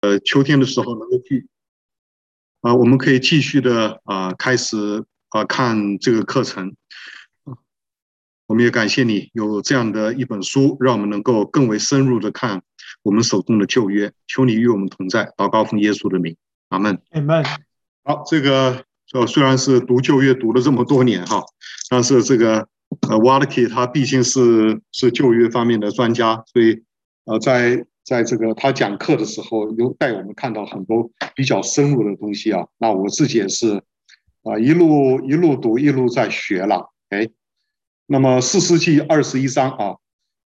呃秋天的时候能够去啊，我们可以继续的啊开始啊看这个课程。我们也感谢你有这样的一本书，让我们能够更为深入的看我们手中的旧约。求你与我们同在，祷告奉耶稣的名，阿门。阿门。好，这个呃虽然是读旧约读了这么多年哈，但是这个呃 Wallace 他毕竟是是旧约方面的专家，所以呃在在这个他讲课的时候，有带我们看到很多比较深入的东西啊。那我自己也是啊、一路一路读一路在学了，哎。那么四世纪二十一章啊，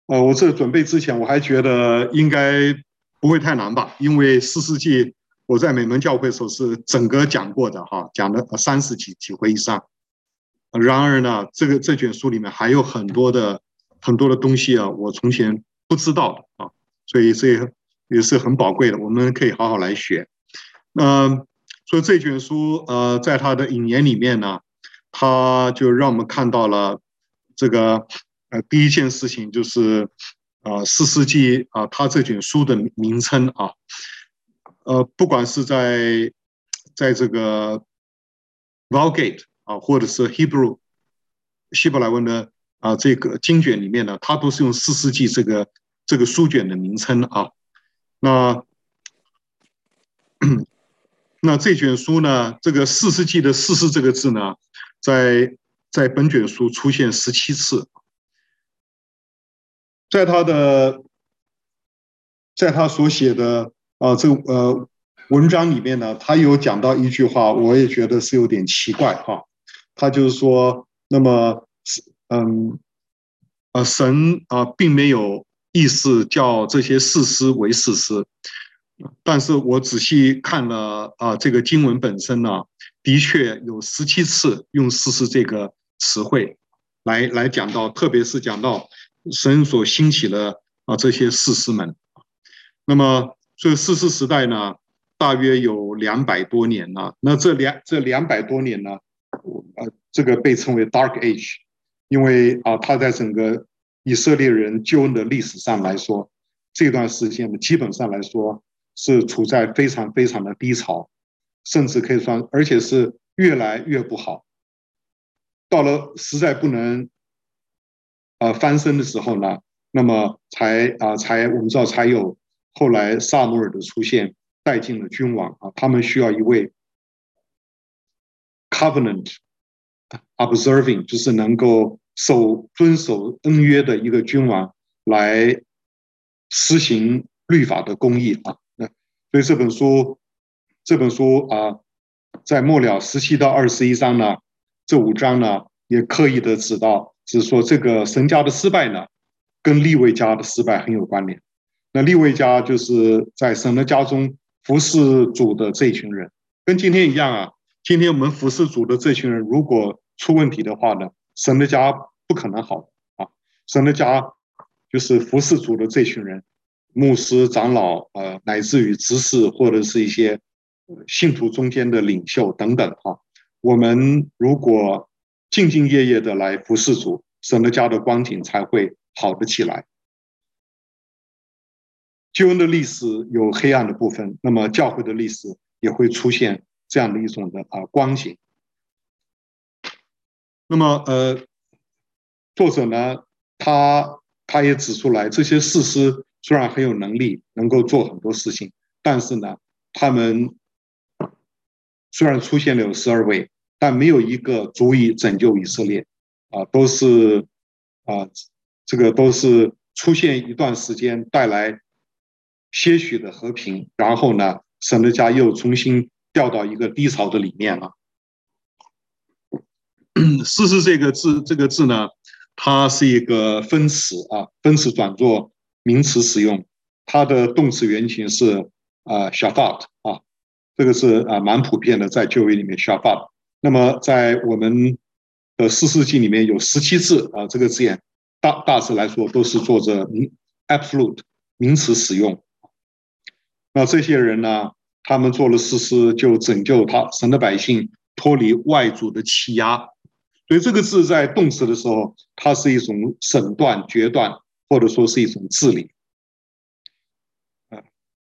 呃，我这准备之前我还觉得应该不会太难吧，因为四世纪我在美门教会时候是整个讲过的哈，讲了三十几几回以上。然而呢，这个这卷书里面还有很多的很多的东西啊，我从前不知道的啊，所以这也是很宝贵的，我们可以好好来学。那，所以这卷书呃，在它的引言里面呢，他就让我们看到了。这个呃，第一件事情就是，呃，四世纪啊，他这卷书的名称啊，呃，不管是在在这个 Vulgate 啊，或者是 Hebrew 希伯来文的啊这个经卷里面呢，它都是用四世纪这个这个书卷的名称啊。那那这卷书呢，这个四世纪的四世这个字呢，在在本卷书出现十七次，在他的，在他所写的啊这呃文章里面呢，他有讲到一句话，我也觉得是有点奇怪哈。他就是说，那么嗯呃神啊并没有意思叫这些士师为士师，但是我仔细看了啊这个经文本身呢，的确有十七次用士师这个。词汇来来讲到，特别是讲到神所兴起的啊这些士师们，那么这个士师时代呢，大约有两百多年了。那这两这两百多年呢，呃，这个被称为 Dark Age，因为啊，它在整个以色列人救恩的历史上来说，这段时间呢，基本上来说是处在非常非常的低潮，甚至可以说，而且是越来越不好。到了实在不能啊翻身的时候呢，那么才啊才我们知道才有后来撒母耳的出现，带进了君王啊，他们需要一位 covenant observing，就是能够守遵守恩约的一个君王来施行律法的公义啊。那所以这本书这本书啊，在末了十七到二十一章呢。这五章呢，也刻意的指到，是说这个神家的失败呢，跟利未家的失败很有关联。那利未家就是在神的家中服侍主的这群人，跟今天一样啊。今天我们服侍主的这群人，如果出问题的话呢，神的家不可能好啊。神的家就是服侍主的这群人，牧师、长老，呃，乃至于执事或者是一些信徒中间的领袖等等哈。我们如果兢兢业业的来服侍主，神的家的光景才会好得起来。救恩的历史有黑暗的部分，那么教会的历史也会出现这样的一种的啊光景。那么呃，作者呢，他他也指出来，这些士师虽然很有能力，能够做很多事情，但是呢，他们虽然出现了有十二位。但没有一个足以拯救以色列，啊，都是啊，这个都是出现一段时间，带来些许的和平，然后呢，神的家又重新掉到一个低潮的里面了。士师这个字，这个字呢，它是一个分词啊，分词转作名词使用，它的动词原形是啊，shaphat 啊，这个是啊蛮普遍的，在旧约里面 shaphat。那么，在我们的四世纪里面有十七次啊，这个字眼大大致来说都是做着名 absolute 名词使用。那这些人呢，他们做了士师，就拯救他神的百姓脱离外族的欺压。所以这个字在动词的时候，它是一种审断、决断，或者说是一种治理。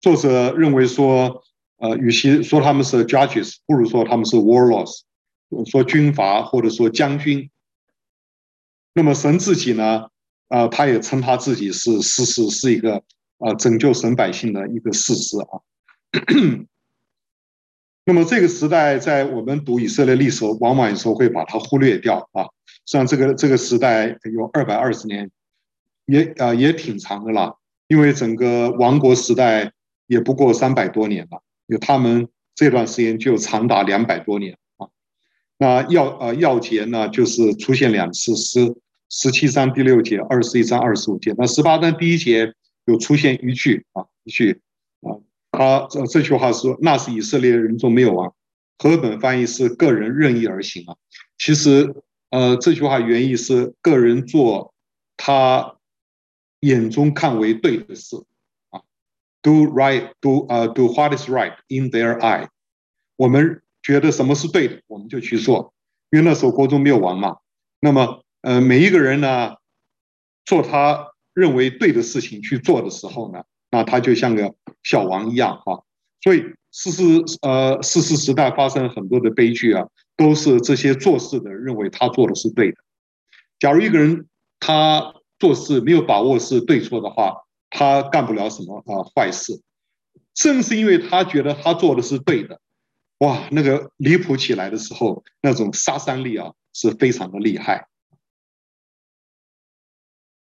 作者认为说，呃，与其说他们是 judges，不如说他们是 warlords，说军阀或者说将军。那么神自己呢，啊、他也称他自己是事实，是一个啊、拯救神百姓的一个事实啊。那么这个时代，在我们读以色列历史，往往有时候会把它忽略掉啊。实际上，这个这个时代有二百二十年，也啊、也挺长的了。因为整个王国时代也不过三百多年了，有他们这段时间就长达两百多年啊。那要呃要节呢，就是出现两次诗，十七章第六节，二十一章二十五节。那十八章第一节有出现一句啊一句。他这这句话说，那是以色列人中没有王。和本翻译是个人任意而行啊。其实，呃，这句话原意是个人做他眼中看为对的事啊。Do right, do 呃，do what is right in their eye。我们觉得什么是对的，我们就去做。因为那时候国中没有王嘛。那么，呃，每一个人呢，做他认为对的事情去做的时候呢，那他就像个小王一样哈，所以士师呃士师时代发生很多的悲剧啊，都是这些做事的人认为他做的是对的。假如一个人他做事没有把握是对错的话，他干不了什么啊坏事。正是因为他觉得他做的是对的，哇，那个离谱起来的时候，那种杀伤力啊是非常的厉害。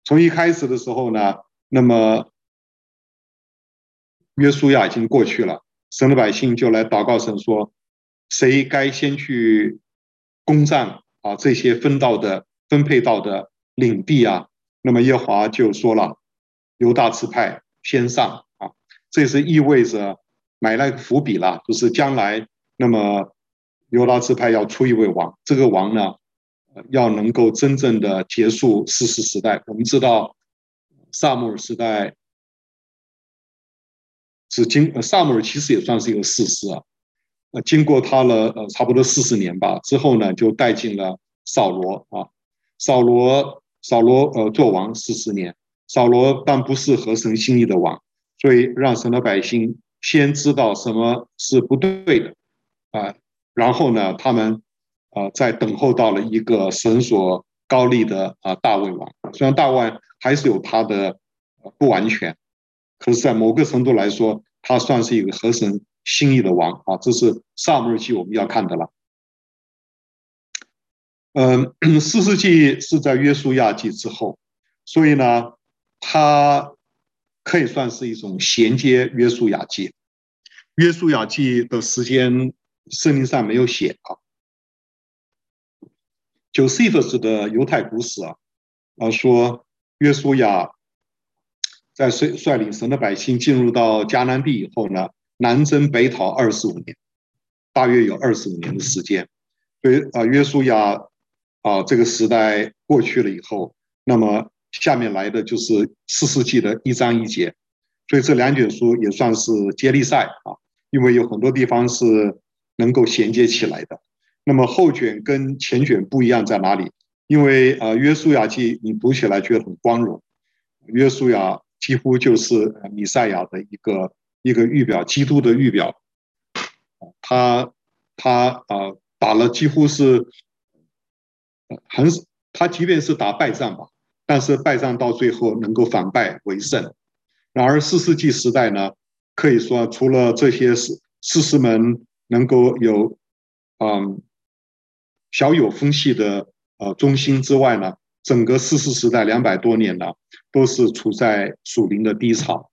从一开始的时候呢，那么。约书亚已经过去了，神的百姓就来祷告神说：“谁该先去攻占啊？这些分到的、分配到的领地啊？”那么耶华就说了：“犹大支派先上啊！”这是意味着埋了个伏笔了，就是将来那么犹大支派要出一位王，这个王呢，要能够真正的结束四世时代。我们知道撒母耳时代。是经撒母耳其实也算是一个士师啊，呃，经过他了呃差不多四十年吧之后呢，就带进了扫罗啊，扫罗扫罗呃做王四十年，扫罗但不是合神心意的王，所以让神的百姓先知道什么是不对的啊，然后呢，他们啊在等候到了一个神所高立的啊大卫王，虽然大卫还是有他的不完全。可是，在某个程度来说，他算是一个合神心意的王啊！这是撒母耳记我们要看的了。嗯，四世纪是在约书亚记之后，所以呢，它可以算是一种衔接约书亚记。约书亚记的时间圣经上没有写啊。Josephus 的犹太古史啊，啊说约书亚。在率率领神的百姓进入到迦南地以后呢，南征北讨二十五年，大约有二十五年的时间。所以啊，约书亚啊，这个时代过去了以后，那么下面来的就是四世纪的一章一节。所以这两卷书也算是接力赛啊，因为有很多地方是能够衔接起来的。那么后卷跟前卷不一样在哪里？因为啊，约书亚记你读起来觉得很光荣，约书亚。几乎就是米赛亚的一个一个预表，基督的预表。他他啊打了几乎是很，他即便是打败仗吧，但是败仗到最后能够反败为胜。然而四世纪时代呢，可以说除了这些士士师们能够有嗯小有风气的呃中心之外呢。整个四世时代两百多年了，都是处在属灵的低潮，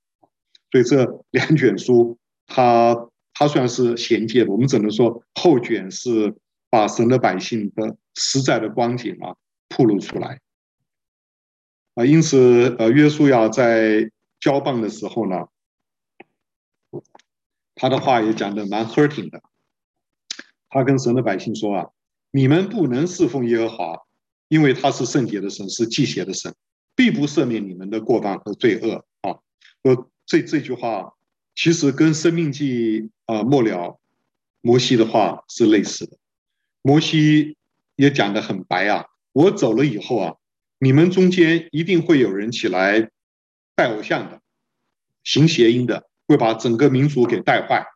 所以这两卷书，它它算是衔接的。我们只能说后卷是把神的百姓的实在的光景啊暴露出来啊。因此，呃，约书亚在交棒的时候呢，他的话也讲的蛮 hurting 的。他跟神的百姓说啊：“你们不能侍奉耶和华。”因为他是圣洁的神，是忌邪的神，必不赦免你们的过犯和罪恶啊！呃，这这句话其实跟《生命记》啊末了摩西的话是类似的。摩西也讲得很白啊，我走了以后啊，你们中间一定会有人起来拜偶像的，行邪淫的，会把整个民族给带坏，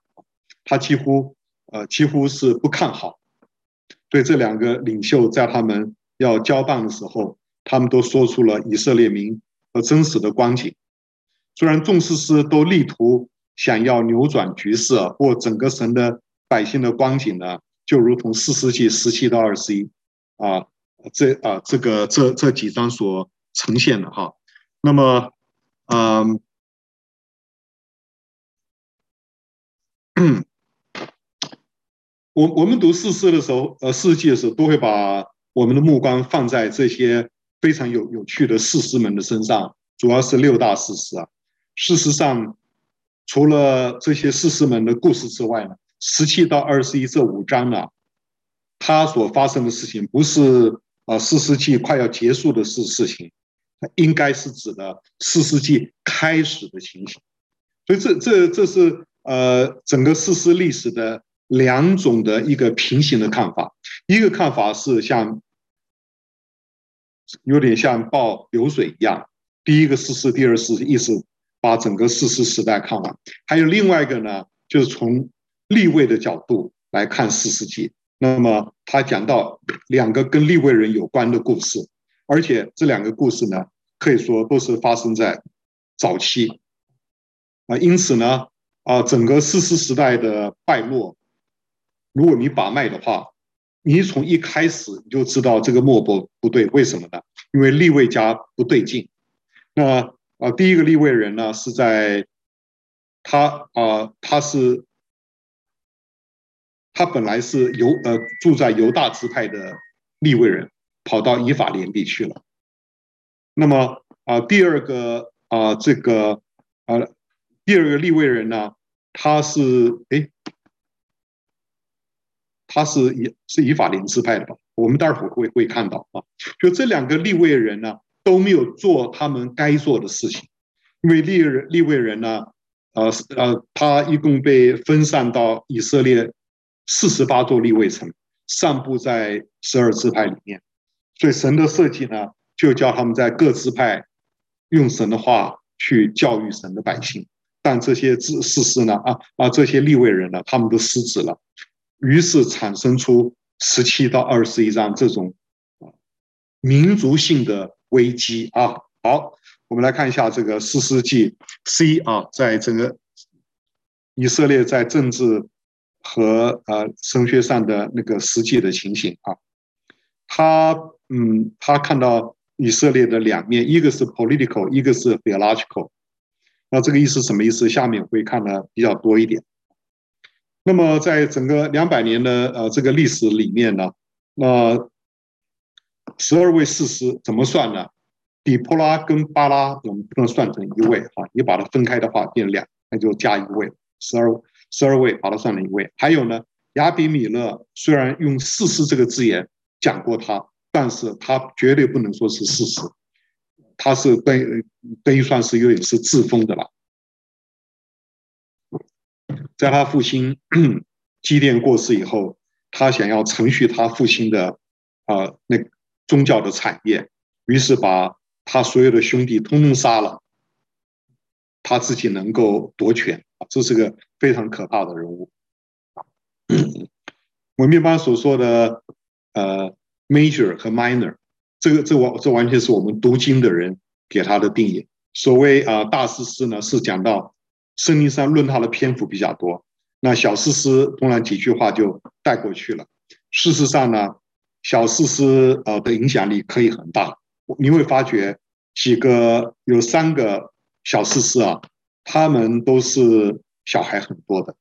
他几乎呃几乎是不看好。对这两个领袖，在他们要交棒的时候，他们都说出了以色列民和真实的光景。虽然众士师都力图想要扭转局势，或整个神的百姓的光景呢，就如同四世纪十七到二十一啊，这啊这个这这几章所呈现的哈。那么，嗯，我我们读四世的时候，呃，士师记的时候，都会把我们的目光放在这些非常有有趣的四师们的身上，主要是六大士师啊。事实上，除了这些四师们的故事之外呢，十七到二十一这五章呢，它所发生的事情不是啊四世纪快要结束的事事情，应该是指的四世纪开始的情形。所以这这这是呃整个四师历史的。两种的一个平行的看法，一个看法是像有点像报流水一样，第一个四师，第二士师，意思把整个四师时代看完。还有另外一个呢，就是从立位的角度来看四师记。那么他讲到两个跟立位人有关的故事，而且这两个故事呢，可以说都是发生在早期啊，因此呢，啊，整个四师时代的败落。如果你把脉的话，你从一开始你就知道这个脉搏不对，为什么呢？因为立位家不对劲。那啊，第一个立位人呢是在他啊，他是他本来是犹呃住在犹大支派的立位人，跑到以法莲地去了。那么啊，第二个啊，这个啊，第二个立位人呢，他是哎。他是以是以法莲支派的吧？我们待会儿会会看到啊。就这两个立位人呢，都没有做他们该做的事情，因为立人利未人呢，呃呃，他一共被分散到以色列四十八座立位城，散布在十二支派里面，所以神的设计呢，就叫他们在各支派用神的话去教育神的百姓，但这些士士师呢，啊啊，这些立位人呢，他们都失职了。于是产生出十七到二十一章这种民族性的危机啊。好，我们来看一下这个四世纪 C 啊，在整个以色列在政治和呃神学上的那个实际的情形啊。他嗯，他看到以色列的两面，一个是 political，一个是 theological。那这个意思什么意思？下面会看的比较多一点。那么，在整个两百年的呃这个历史里面呢，那十二位士师怎么算呢？底波拉跟巴拉我们不能算成一位啊，你把它分开的话变两，那就加一位，十二十二位把它算成一位。还有呢，亚比米勒虽然用士师这个字眼讲过他，但是他绝对不能说是士师，他是等等于算是有点是自封的了。在他父亲 基甸过世以后，他想要承续他父亲的啊那宗教的产业，于是把他所有的兄弟通通杀了，他自己能够夺权啊，这是个非常可怕的人物。我们一般所说的呃 major 和 minor，这个这完这完全是我们读经的人给他的定义。所谓啊大师师呢，是讲到。圣经上论他的篇幅比较多，那小士师通常几句话就带过去了。事实上呢，小士师呃的影响力可以很大。你会发觉几个有三个小士师啊，他们都是小孩很多的。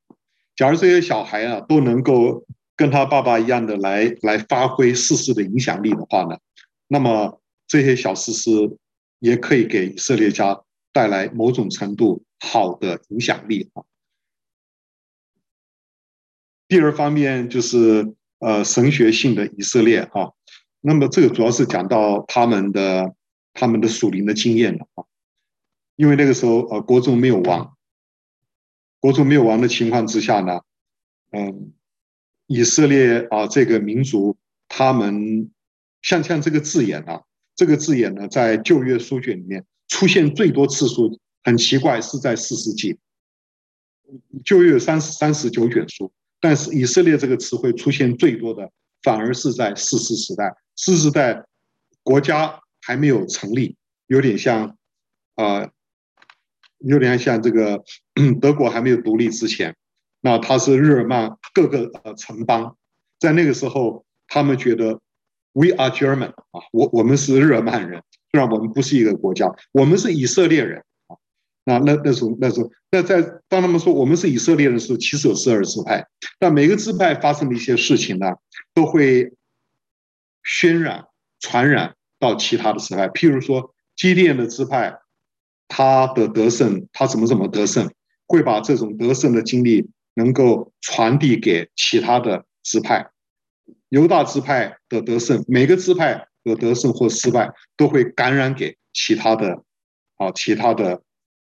假如这些小孩啊都能够跟他爸爸一样的来来发挥士师的影响力的话呢，那么这些小士师也可以给以色列家带来某种程度。好的影响力啊。第二方面就是呃神学性的以色列啊，那么这个主要是讲到他们的他们的属灵的经验了啊，因为那个时候呃国中没有王，国中没有王的情况之下呢，嗯，以色列啊这个民族他们像像这个字眼啊，这个字眼呢在旧约书卷里面出现最多次数。很奇怪，是在四世纪，就约有三十三十九卷书，但是以色列这个词汇出现最多的，反而是在四世时代。四世代国家还没有成立，有点像啊、有点像这个德国还没有独立之前，那他是日耳曼各个呃城邦，在那个时候，他们觉得 We are German 啊，我我们是日耳曼人，虽然我们不是一个国家，我们是以色列人。那那那时候那时候那在当他们说我们是以色列人的时候，其实有十二支派。那每个支派发生的一些事情呢，都会渲染、传染到其他的支派。譬如说，基甸的支派，他的得胜，他怎么怎么得胜，会把这种得胜的经历能够传递给其他的支派。犹大支派的得胜，每个支派的得胜或失败，都会感染给其他的啊，其他的。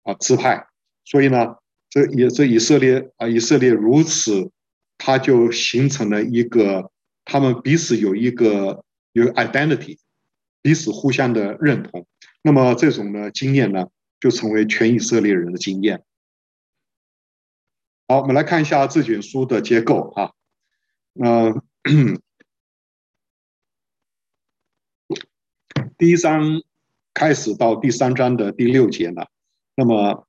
啊，支派，所以呢，这也这以色列啊，以色列如此，他就形成了一个，他们彼此有一个有 identity，彼此互相的认同。那么这种呢经验呢，就成为全以色列人的经验。好，我们来看一下这卷书的结构啊，呃，第一章开始到第三章的第六节呢。那么，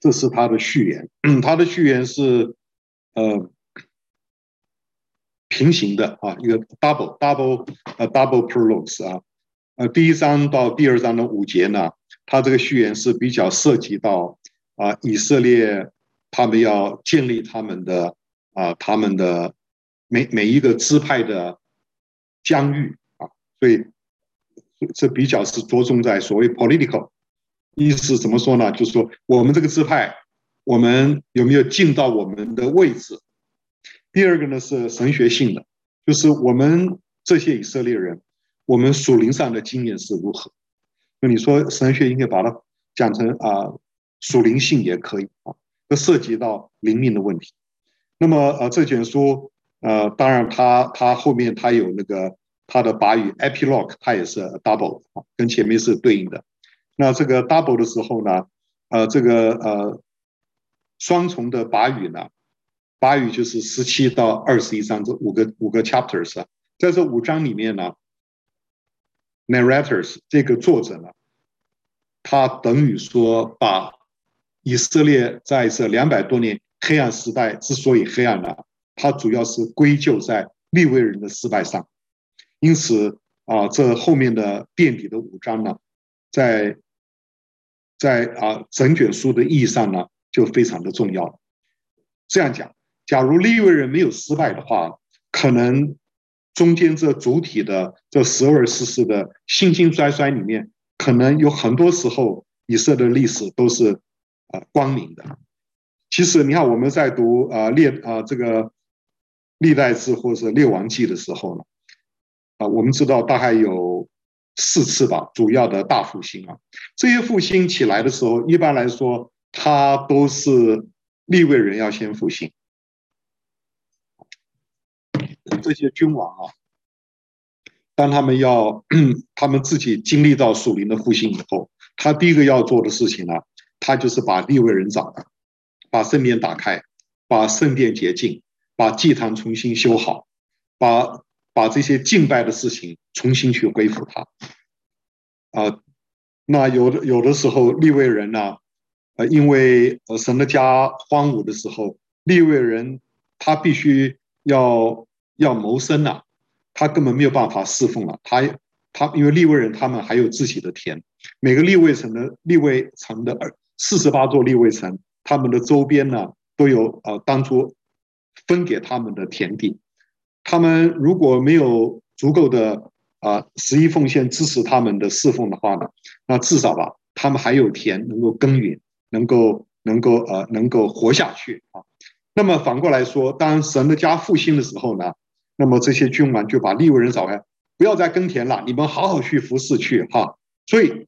这是他的序言。他的序言是呃平行的啊，一个 double double 呃 double prologue 啊。呃，第一章到第二章的五节呢，他这个序言是比较涉及到啊以色列他们要建立他们的啊他们的每每一个支派的疆域啊，所以这比较是着重在所谓 political。意思怎么说呢？就是说，我们这个支派，我们有没有尽到我们的位置？第二个呢是神学性的，就是我们这些以色列人，我们属灵上的经验是如何？那你说神学应该把它讲成啊，属灵性也可以啊，这涉及到灵命的问题。那么呃，这卷书呃，当然它它后面它有那个它的把语 epilogue，它也是 double 啊，跟前面是对应的。那这个 double 的时候呢，呃，这个呃双重的把语呢，把语就是十七到二十一章这五个五个 chapters，在这五章里面呢，narrators 这个作者呢，他等于说把以色列在这两百多年黑暗时代之所以黑暗呢，他主要是归咎在利未人的失败上，因此啊，这后面的垫底的五章呢，在在啊，整卷书的意义上呢，就非常的重要。这样讲，假如利未人没有失败的话，可能中间这主体的这十二士师的兴兴衰衰里面，可能有很多时候以色列的历史都是啊光明的。其实你看我们在读啊列啊这个历代志或者列王记的时候呢，啊我们知道大概有。四次吧，主要的大复兴啊，这些复兴起来的时候，一般来说，他都是利未人要先复兴。这些君王啊，当他们要 他们自己经历到属灵的复兴以后，他第一个要做的事情呢，他就是把利未人找来，把圣殿打开，把圣殿洁净，把祭坛重新修好，把。把这些敬拜的事情重新去恢复它，啊，那有的有的时候立位人呢，呃，因为呃神的家荒芜的时候，立位人他必须要要谋生呐，他根本没有办法侍奉了，他他因为立位人他们还有自己的田，每个立位城的立位城的二四十八座立位城，他们的周边呢都有呃当初分给他们的田地。他们如果没有足够的啊十一奉献支持他们的侍奉的话呢，那至少吧，他们还有田能够耕耘，能够能够呃能够活下去啊。那么反过来说，当神的家复兴的时候呢，那么这些君王就把利未人找来，不要再耕田了，你们好好去服侍去哈。所以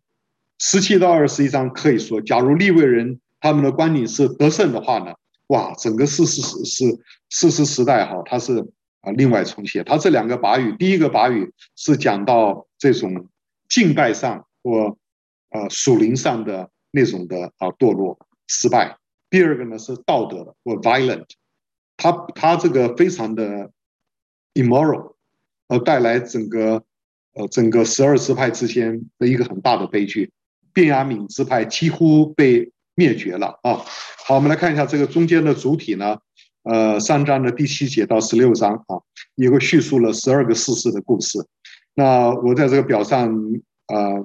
十七到二十一章可以说，假如利未人他们的观点是得胜的话呢，哇，整个士师时是士师时代哈，他是。啊，另外重写，他这两个把语，第一个把语是讲到这种敬拜上或呃属灵上的那种的啊堕落失败，第二个呢是道德的或 violent，他他这个非常的 immoral，而带来整个呃整个十二支派之间的一个很大的悲剧，便雅悯支派几乎被灭绝了啊。好，我们来看一下这个中间的主体呢，呃，三章的第七节到十六章啊，一个叙述了十二个事实的故事。那我在这个表上啊。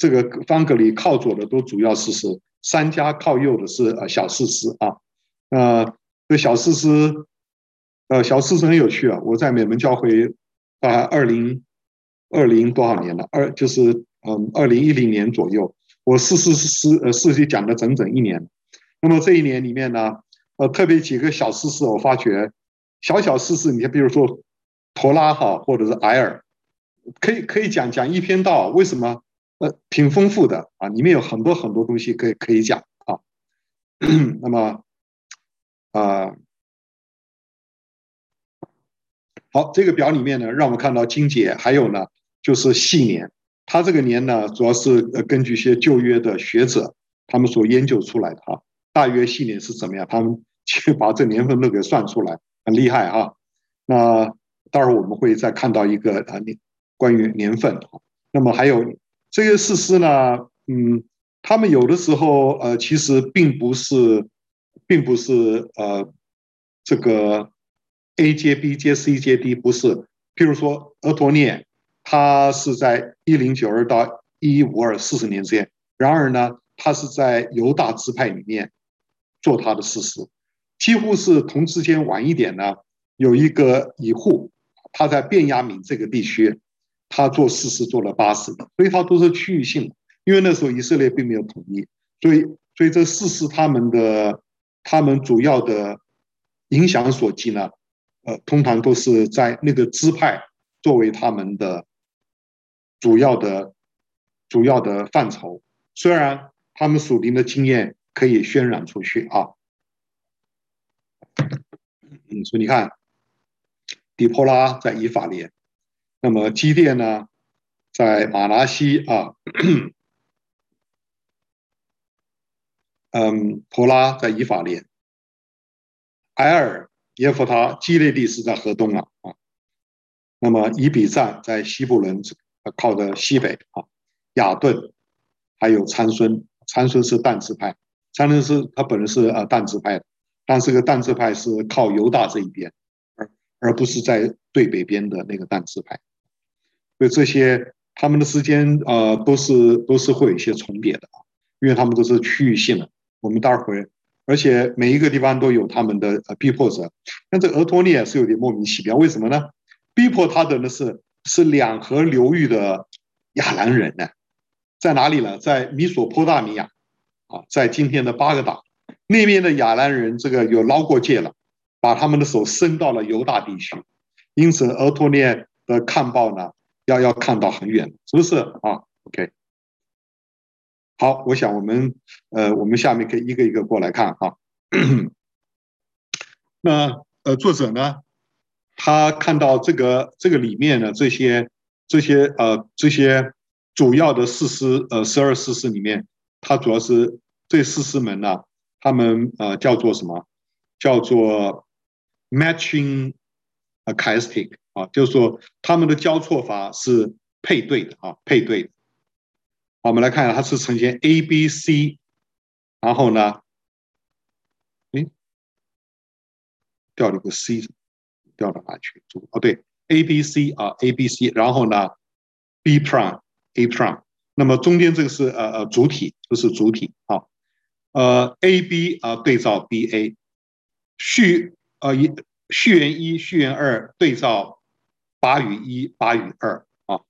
这个方格里靠左的都主要事实，三家靠右的是呃小事实啊。呃，这小事实，呃小事实很有趣啊。我在美门教会啊，二零二零多少年了？二就是嗯二零一零年左右，我士师师呃士师讲了整整一年。那么这一年里面呢，呃特别几个小事事，我发觉小小事事，你看比如说陀拉哈或者是埃尔，可以可以讲讲一篇道，为什么？呃，挺丰富的啊，里面有很多很多东西可以可以讲啊。那么，啊，好，这个表里面呢，让我们看到金姐，还有呢，就是细年。它这个年呢，主要是呃根据一些旧约的学者他们所研究出来的哈。大约系年是怎么样？他们去把这年份都给算出来，很厉害啊。那待会儿我们会再看到一个啊年关于年份。那么还有。这些事实呢，嗯，他们有的时候呃，其实并不是，并不是呃，这个 A 接 B 接 C 接 D 不是。譬如说，俄陀涅，他是在一零九二到一一五二四十年之间。然而呢，他是在犹大支派里面做他的事实，几乎是同之间晚一点呢，有一个以户，他在便雅悯这个地区。他做士师做了八十，所以他都是区域性，因为那时候以色列并没有统一，所以所以这四师他们的他们主要的影响所及呢，呃，通常都是在那个支派作为他们的主要的主要的范畴，虽然他们属灵的经验可以渲染出去啊，嗯，所以你看，底波拉在以法莲。那么基甸呢，在马拿西啊，嗯，陀拉在以法莲，埃尔耶弗他基列地是在河东啊啊，那么以比赞在西布伦靠的西北啊，亚顿还有参孙，参孙是但支派，参孙是他本人是呃但支派的，但是个但字派是靠犹大这一边，而而不是在最北边的那个但字派。所以这些他们的时间呃都是都是会有一些重叠的啊，因为他们都是区域性的。我们待会儿，而且每一个地方都有他们的呃逼迫者。但这俄托聂是有点莫名其妙，为什么呢？逼迫他的呢是是两河流域的亚兰人呢，在哪里呢？在米索波大米亚啊，在今天的巴格达那边的亚兰人，这个有捞过界了，把他们的手伸到了犹大地区，因此俄托涅的看报呢。要要看到很远，是不是啊？OK，好，我想我们呃，我们下面可以一个一个过来看哈。那呃，作者呢，他看到这个这个里面的这些这些呃这些主要的四师呃十二四师里面，他主要是这四师们呢，他们呃叫做什么？叫做 matching acoustic。啊，就是说他们的交错法是配对的啊，配对的。好，我们来看一下，它是呈现 A、B、C，然后呢，诶，掉了个 C，掉到哪去？哦，对，A、B、C 啊，A、B、C，然后呢，B prime、A prime，那么中间这个是呃呃主体，这是主体啊，呃 A、B 啊对照 B、A，序呃一序言一、序言二对照。八与一，八与二啊，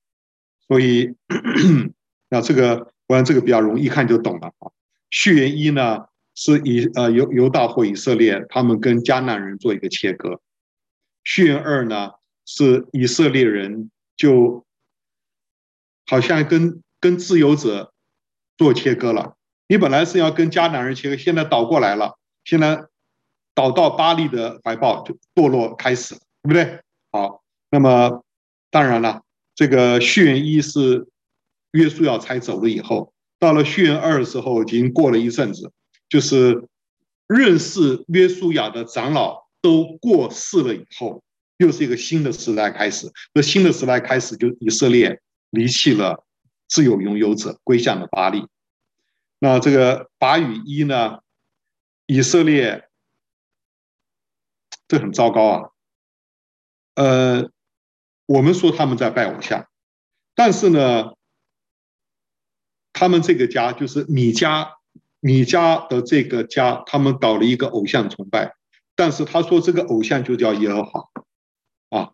所以 那这个，我想这个比较容易一看就懂了啊。序言一呢，是以呃犹犹大或以色列他们跟迦南人做一个切割；序言二呢，是以色列人就好像跟跟自由者做切割了。你本来是要跟迦南人切割，现在倒过来了，现在倒到巴力的怀抱就堕落开始，对不对？好。那么，当然了，这个序言一是约书亚才走了以后，到了序言二的时候，已经过了一阵子，就是认识约书亚的长老都过世了以后，又是一个新的时代开始。这新的时代开始，就以色列离弃了自由拥有者，归向了巴力。那这个八与一呢？以色列这很糟糕啊。呃，我们说他们在拜偶像，但是呢，他们这个家就是米迦，米迦的这个家，他们搞了一个偶像崇拜，但是他说这个偶像就叫耶和华啊。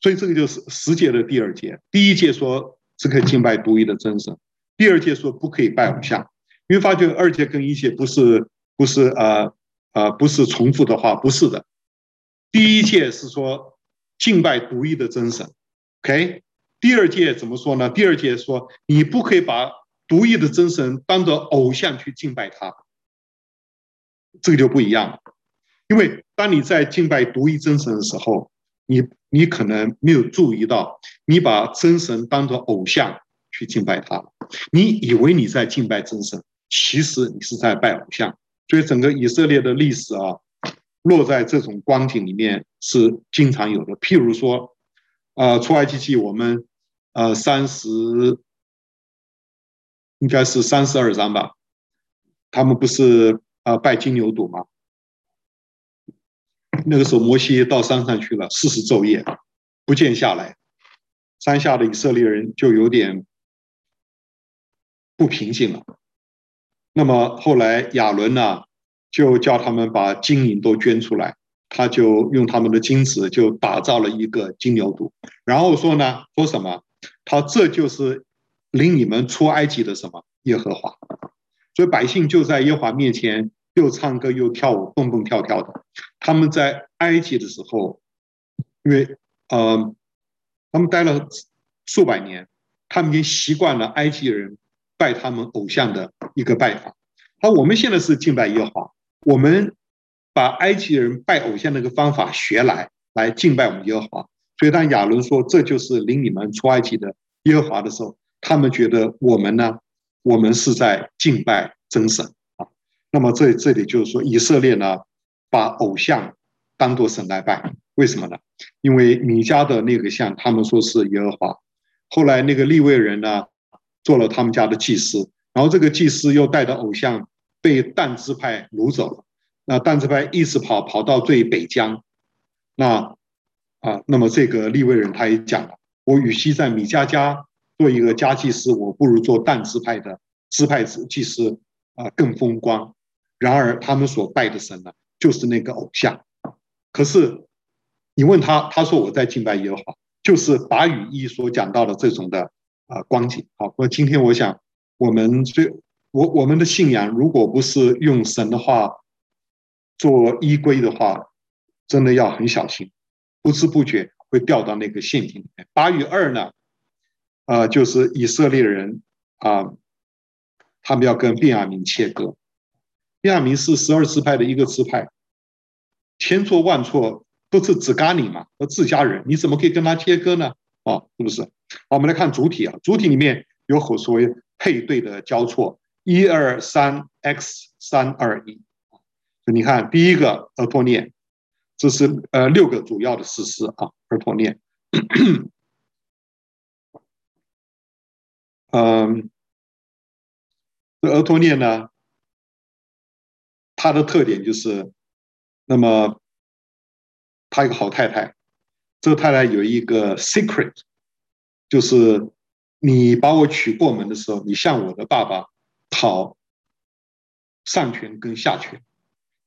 所以这个就是十节的第二节，第一节说只可以敬拜独一的真神，第二节说不可以拜偶像。因为发觉二诫跟一诫不是不是呃呃不是重复的话，不是的。第一诫是说敬拜独一的真神，OK？第二诫怎么说呢？第二诫说你不可以把独一的真神当做偶像去敬拜他，这个就不一样了。因为当你在敬拜独一真神的时候，你你可能没有注意到，你把真神当作偶像去敬拜他，你以为你在敬拜真神，其实你是在拜偶像。所以整个以色列的历史啊，落在这种光景里面是经常有的。譬如说，呃，出埃及记我们呃三十应该是三十二章吧，他们不是呃拜金牛犊吗？那个时候，摩西到山上去了，四十昼夜不见下来，山下的以色列人就有点不平静了。那么后来亚伦呢，就叫他们把金银都捐出来，他就用他们的金子就打造了一个金牛犊，然后说呢，说什么？他这就是领你们出埃及的什么耶和华，所以百姓就在耶和华面前。又唱歌又跳舞，蹦蹦跳跳的。他们在埃及的时候，因为呃，他们待了数百年，他们已经习惯了埃及人拜他们偶像的一个拜法。好，我们现在是敬拜耶和华，我们把埃及人拜偶像那个方法学来，来敬拜我们耶和华。所以当亚伦说这就是领你们出埃及的耶和华的时候，他们觉得我们呢，我们是在敬拜真神啊。那么这这里就是说，以色列呢，把偶像当做神来拜，为什么呢？因为米迦的那个像，他们说是耶和华。后来那个利未人呢，做了他们家的祭司，然后这个祭司又带着偶像被但支派掳走了。那但支派一直跑跑到最北疆，那啊，那么这个利未人他也讲了，我与其在米迦家做一个家祭司，我不如做但支派的支派子祭司啊，更风光。然而，他们所拜的神呢，就是那个偶像。可是，你问他，他说我在敬拜耶和华，就是八与一所讲到的这种的啊光景。好，那今天我想，我们最我我们的信仰，如果不是用神的话做依归的话，真的要很小心，不知不觉会掉到那个陷阱里面。八与二呢，啊，就是以色列人啊，他们要跟便雅明切割。便雅明是十二支派的一个支派，千错万错都是自干宁嘛，和自家人，你怎么可以跟他切割呢？啊，是不是？好，我们来看主体啊，主体里面有所谓配对的交错，一二三 x 三二一。你看第一个俄托聂，这是呃六个主要的士师啊，俄托聂。嗯，这俄托聂呢？他的特点就是，那么他一个好太太，这个太太有一个 secret，就是你把我娶过门的时候，你向我的爸爸讨上权跟下权，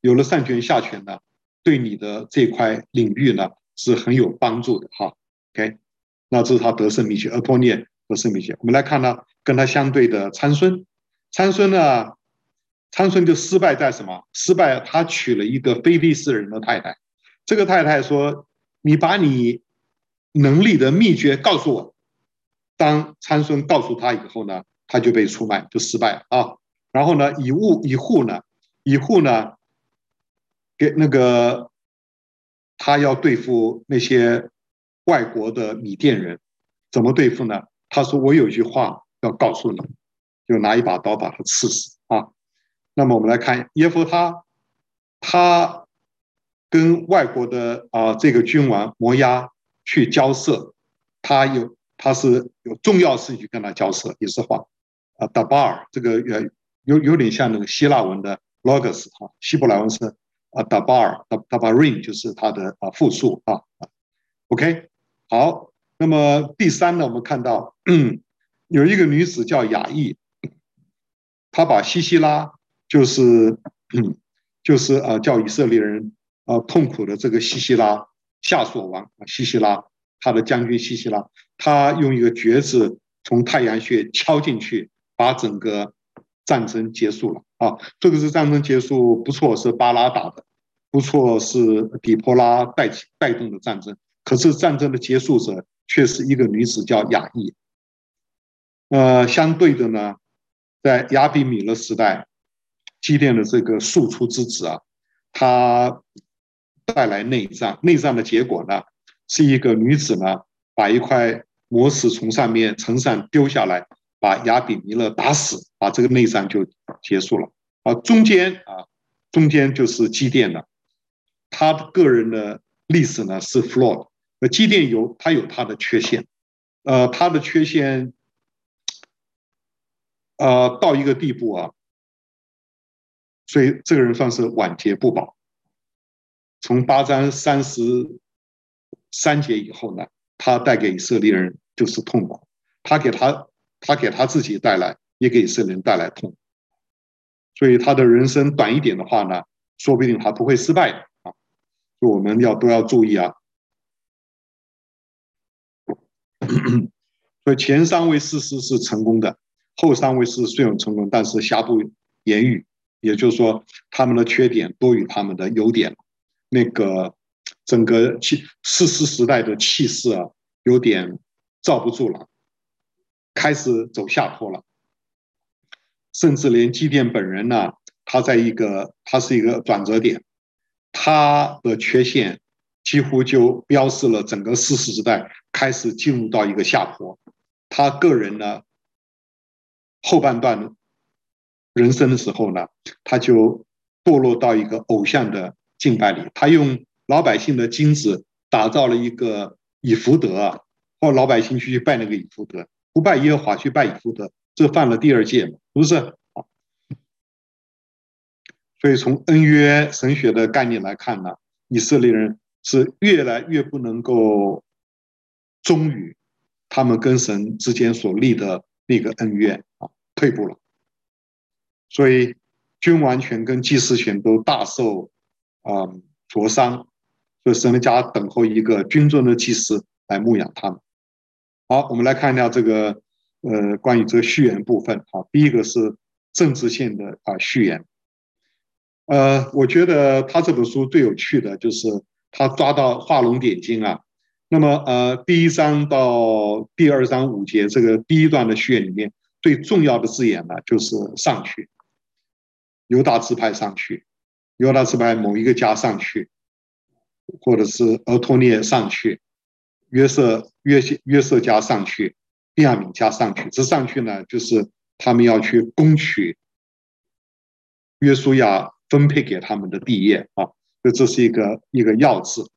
有了上权下权呢，对你的这块领域呢是很有帮助的哈。OK，那这是他得胜秘诀，阿托聂得胜秘诀。我们来看呢，跟他相对的参孙，参孙呢。参孙就失败在什么？失败，他娶了一个非利士人的太太。这个太太说：“你把你能力的秘诀告诉我。”当参孙告诉他以后呢，他就被出卖，就失败了啊。然后呢，以物以户呢，以户呢，给那个他要对付那些外国的米甸人，怎么对付呢？他说：“我有句话要告诉你，就拿一把刀把他刺死啊。”那么我们来看耶弗他，他跟外国的啊这个君王摩押去交涉，他有他是有重要事情跟他交涉，也是话啊达巴尔这个呃有有点像那个希腊文的 logos 哈，希伯来文是啊达巴尔达达巴林就是他的啊复数啊，OK 好，那么第三呢，我们看到有一个女子叫雅意，她把西西拉。就是，嗯，就是啊，叫以色列人啊痛苦的这个西西拉，夏琐王啊，西西拉，他的将军西西拉，他用一个橛子从太阳穴敲进去，把整个战争结束了啊。这个是战争结束，不错，是巴拉打的，不错，是底波拉带带动的战争。可是战争的结束者却是一个女子，叫雅意。呃，相对的呢，在亚比米勒时代。基甸的这个庶出之子啊，他带来内战，内战的结果呢，是一个女子呢，把一块磨石从上面城上丢下来，把亚比弥勒打死，把这个内战就结束了。啊，中间啊，中间就是基甸了，他个人的历史呢是 flawed，呃，基甸有他有他的缺陷，呃，他的缺陷，呃，到一个地步啊。所以这个人算是晚节不保。从八章三十三节以后呢，他带给以色列人就是痛苦，他给他他给他自己带来，也给以色列人带来痛苦。所以他的人生短一点的话呢，说不定他不会失败的啊。所以我们要都要注意啊。所以前三位事实是成功的，后三位是虽有成功，但是瑕不掩瑜。也就是说，他们的缺点多于他们的优点，那个整个气士师时代的气势啊，有点罩不住了，开始走下坡了。甚至连基甸本人呢，他在一个他是一个转折点，他的缺陷几乎就标示了整个士师时代开始进入到一个下坡。他个人呢，后半段。人生的时候呢，他就堕落到一个偶像的敬拜里。他用老百姓的金子打造了一个以弗得啊，或老百姓去拜那个以弗得，不拜耶和华去拜以弗得，这犯了第二戒嘛，是不是？所以从恩约神学的概念来看呢，以色列人是越来越不能够忠于他们跟神之间所立的那个恩约啊，退步了。所以，君王权跟祭司权都大受啊灼伤，就是神的家等候一个君尊的祭司来牧养他们。好，我们来看一下这个呃关于这个序言部分。好，第一个是政治性的啊序言。呃，我觉得他这本书最有趣的就是他抓到画龙点睛啊。那么呃，第一章到第二章五节这个第一段的序言里面最重要的字眼呢，就是上去。犹大支派上去，犹大支派某一个家上去，或者是俄托聂上去，约瑟约约瑟家上去，便雅悯家上去。这上去呢，就是他们要去攻取约书亚分配给他们的地业啊。所以这是一个一个要字。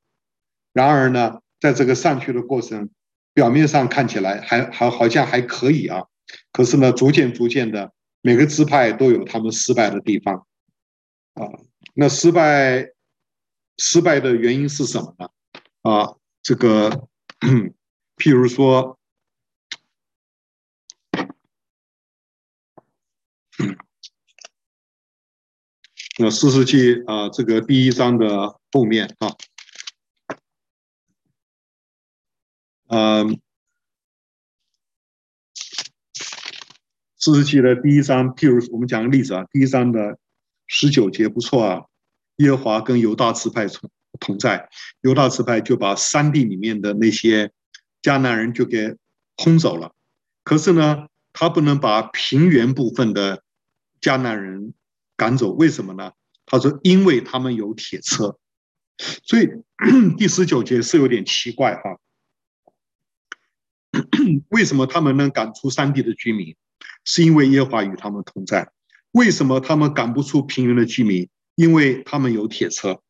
然而呢，在这个上去的过程，表面上看起来还还好像还可以啊，可是呢，逐渐逐渐的。每个支派都有他们失败的地方，啊，那失败失败的原因是什么呢？啊，这个，譬如说，那士师记啊，这个第一章的后面啊，嗯。士师记的第一章，譬如我们讲个例子啊，第一章的十九节不错啊。耶和华跟犹大支派同同在，犹大支派就把山地里面的那些迦南人就给轰走了。可是呢，他不能把平原部分的迦南人赶走，为什么呢？他说，因为他们有铁车。所以第十九节是有点奇怪哈。为什么他们能赶出山地的居民？是因为耶和华与他们同在，为什么他们赶不出平原的居民？因为他们有铁车。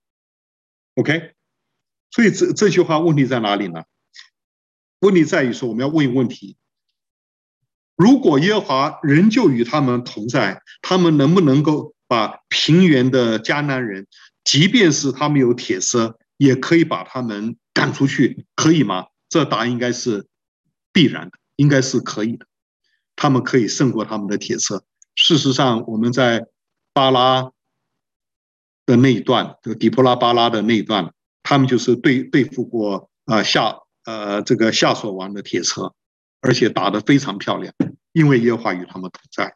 OK，所以这这句话问题在哪里呢？问题在于说，我们要问一个问题：如果耶和华仍旧与他们同在，他们能不能够把平原的迦南人，即便是他们有铁车，也可以把他们赶出去，可以吗？这答案应该是必然的，应该是可以的。他们可以胜过他们的铁车。事实上，我们在巴拉的那一段，就底波拉巴拉的那一段，他们就是对对付过啊夏呃这个夏所王的铁车，而且打得非常漂亮，因为耶和华与他们同在。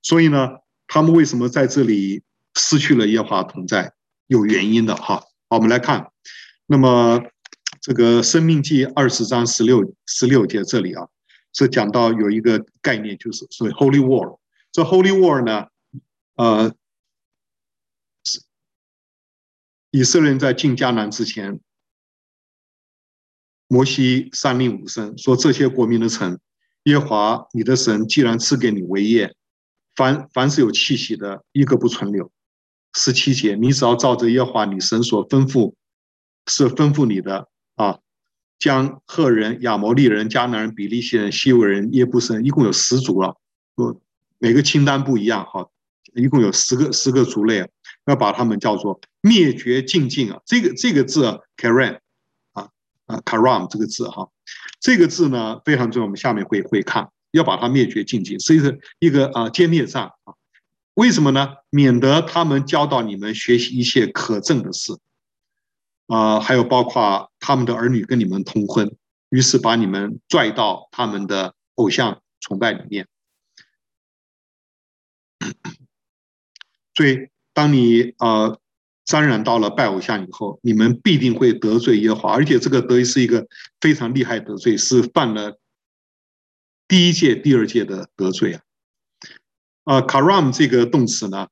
所以呢，他们为什么在这里失去了耶和华同在？有原因的哈。好，我们来看，那么这个生命记二十章十六十六节这里啊，是讲到有一个概念，就是所谓 Holy War。这 Holy War 呢，呃。以色列人在进迦南之前，摩西三令五申说：“这些国民的城，耶华你的神既然赐给你为业，凡凡是有气息的，一个不存留。”十七节，你只要照着耶华你神所吩咐，是吩咐你的啊，将赫人、亚摩利人、迦南人、比利洗人、希未人、耶布斯人，一共有十族了。不，每个清单不一样哈，一共有十个十个族类。要把他们叫做灭绝净尽啊！这个这个字 karam 啊啊 karam 这个字哈，这个字呢非常重要。我们下面会会看，要把它灭绝净尽，是一个一个啊歼灭战啊。为什么呢？免得他们教导你们学习一些可憎的事啊，还有包括他们的儿女跟你们通婚，于是把你们拽到他们的偶像崇拜里面，所以。当你呃沾染到了拜偶像以后，你们必定会得罪耶和华，而且这个得是一个非常厉害的得罪，是犯了第一届、第二届的得罪啊。啊，karam 这个动词呢，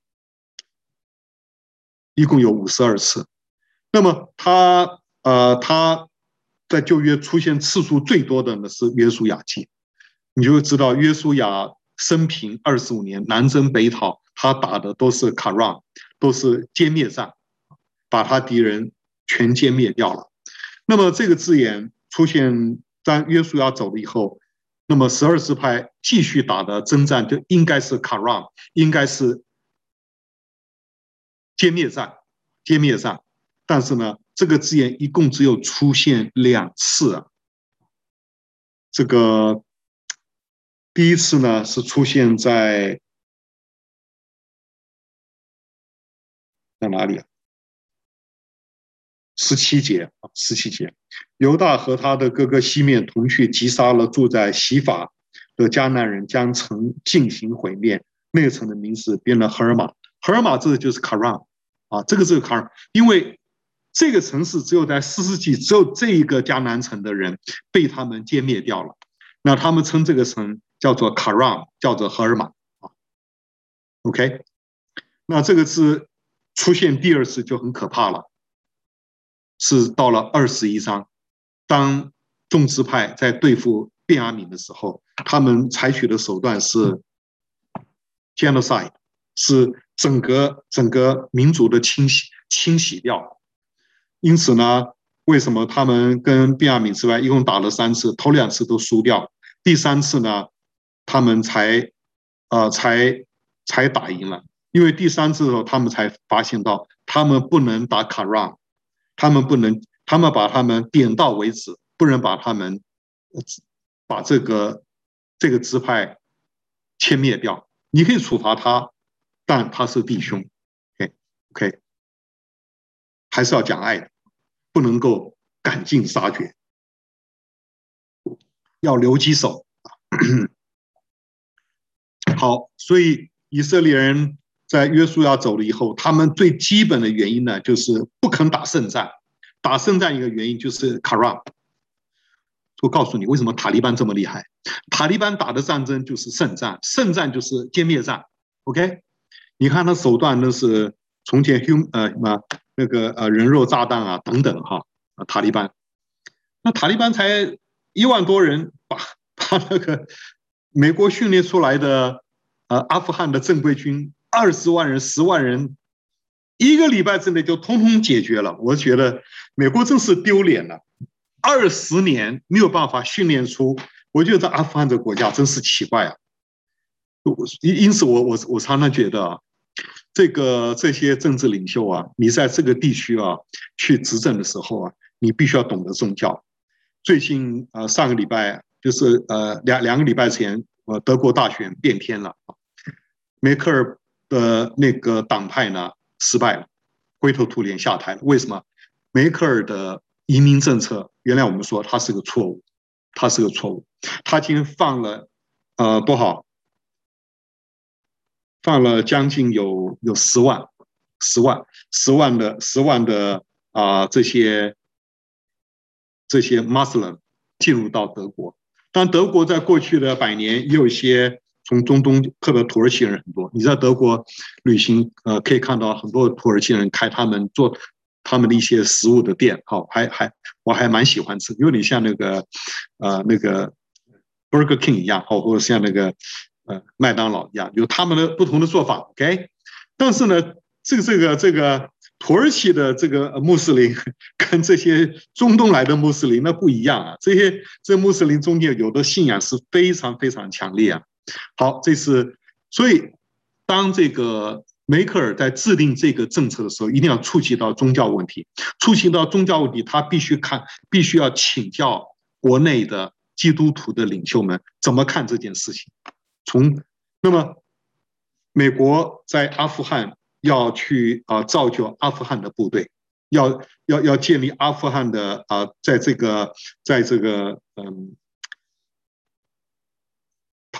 一共有五十二次。那么它呃，它在旧约出现次数最多的呢是约书亚记，你就会知道约书亚生平二十五年，南征北讨。他打的都是 karam，都是歼灭战，把他敌人全歼灭掉了。那么这个字眼出现当约书亚走了以后，那么十二支派继续打的征战就应该是 karam，应该是歼灭战，歼灭战。但是呢，这个字眼一共只有出现两次啊。这个第一次呢是出现在。在哪里啊？十七节啊，十七节，犹大和他的哥哥西面同去击杀了住在西法的迦南人，将城进行毁灭。那个城的名字变了赫尔玛，赫尔玛这个就是卡朗啊，这个是卡朗因为这个城市只有在四世纪，只有这一个迦南城的人被他们歼灭掉了。那他们称这个城叫做卡朗叫做赫尔玛啊。OK，那这个是。出现第二次就很可怕了，是到了二十一章，当众支派在对付便雅敏的时候，他们采取的手段是 genocide，是整个整个民族的清洗清洗掉。因此呢，为什么他们跟便雅敏之外一共打了三次，头两次都输掉，第三次呢，他们才呃才才打赢了。因为第三次的时候，他们才发现到他们不能打卡让，他们不能，他们把他们点到为止，不能把他们把这个这个支派歼灭掉。你可以处罚他，但他是弟兄，OK OK，还是要讲爱的，不能够赶尽杀绝，要留几手。好，所以以色列人。在约书亚走了以后，他们最基本的原因呢，就是不肯打胜战。打胜战一个原因就是 Karam。我告诉你，为什么塔利班这么厉害？塔利班打的战争就是胜战，胜战就是歼灭战。OK，你看他手段都是从前 hum 呃什么那个呃人肉炸弹啊等等哈啊塔利班。那塔利班才一万多人，把把那个美国训练出来的。呃阿富汗的正规军二十万人、十万人，一个礼拜之内就通通解决了。我觉得美国真是丢脸了，二十年没有办法训练出，我觉得阿富汗这国家真是奇怪啊。因因此我我我常常觉得啊，这个这些政治领袖啊，你在这个地区啊去执政的时候啊，你必须要懂得宗教。最近呃上个礼拜就是呃两两个礼拜前，呃德国大选变天了啊，梅克尔的那个党派呢失败了，灰头土脸下台了。为什么？梅克尔的移民政策，原来我们说他是个错误，他是个错误，他今天放了呃多少？放了将近有有十万，十万十万的十万的啊、这些这些穆斯林进入到德国，但德国在过去的百年也有一些从中东，特别土耳其人很多。你在德国旅行，呃，可以看到很多土耳其人开他们做他们的一些食物的店，好，还还我还蛮喜欢吃，有点像那个呃那个 Burger King 一样，好，或者像那个。呃，麦当劳一样，有他们的不同的做法，OK。但是呢，这个这个这个土耳其的这个穆斯林跟这些中东来的穆斯林那不一样啊。这些这穆斯林中间有的信仰是非常非常强烈啊。好，这是所以当这个梅克尔在制定这个政策的时候，一定要触及到宗教问题。触及到宗教问题，他必须看，必须要请教国内的基督徒的领袖们怎么看这件事情。从那么，美国在阿富汗要去啊造就阿富汗的部队，要要要建立阿富汗的啊，在这个在这个嗯，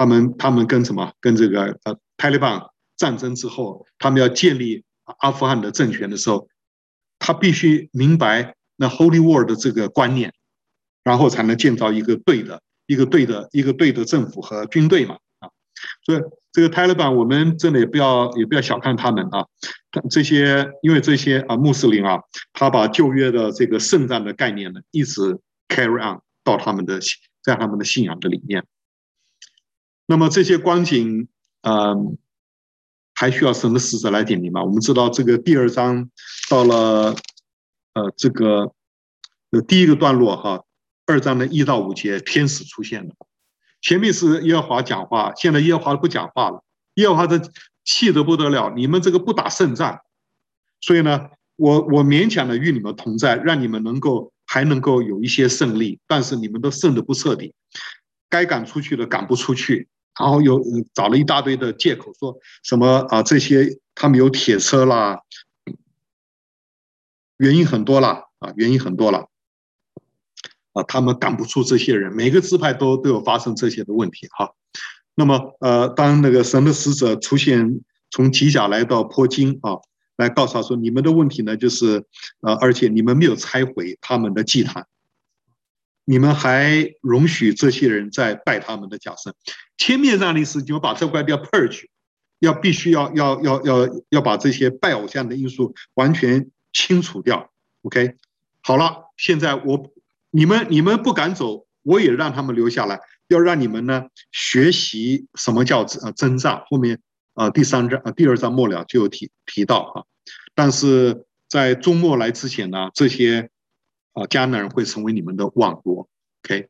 他们他们跟什么跟这个呃塔利班战争之后，他们要建立阿富汗的政权的时候，他必须明白那 Holy War 的这个观念，然后才能建造一个对的一个对的一个对的政府和军队嘛啊。所以这个塔利班，我们真的也不要也不要小看他们啊，这些因为这些啊穆斯林啊，他把旧约的这个圣战的概念呢，一直 carry on 到他们的在他们的信仰的里面。那么这些光景，嗯，还需要神的使者来点明吗？我们知道这个第二章到了呃这个呃第一个段落哈，二章的一到五节，天使出现了。前面是耶和华讲话，现在耶和华不讲话了。耶和华这气得不得了，你们这个不打胜仗，所以呢，我我勉强的与你们同在，让你们能够还能够有一些胜利，但是你们都胜得不彻底，该赶出去的赶不出去，然后又找了一大堆的借口，说什么啊这些他们有铁车啦，原因很多啦啊，原因很多了。啊，他们赶不出这些人，每个支派都都有发生这些的问题哈。那么，呃，当那个神的使者出现，从吉甲来到坡金啊，来告诉他说，你们的问题呢，就是呃，而且你们没有拆毁他们的祭坛，你们还容许这些人在拜他们的假神。前面这样的意思，就把这块要 purge，要必须要要要要要把这些拜偶像的因素完全清除掉。OK，好了，现在我。你们你们不敢走，我也让他们留下来，要让你们呢学习什么叫呃征战。后面啊第三章啊第二章末了就有提提到啊，但是在终末来之前呢，这些啊迦南人会成为你们的网罗。OK，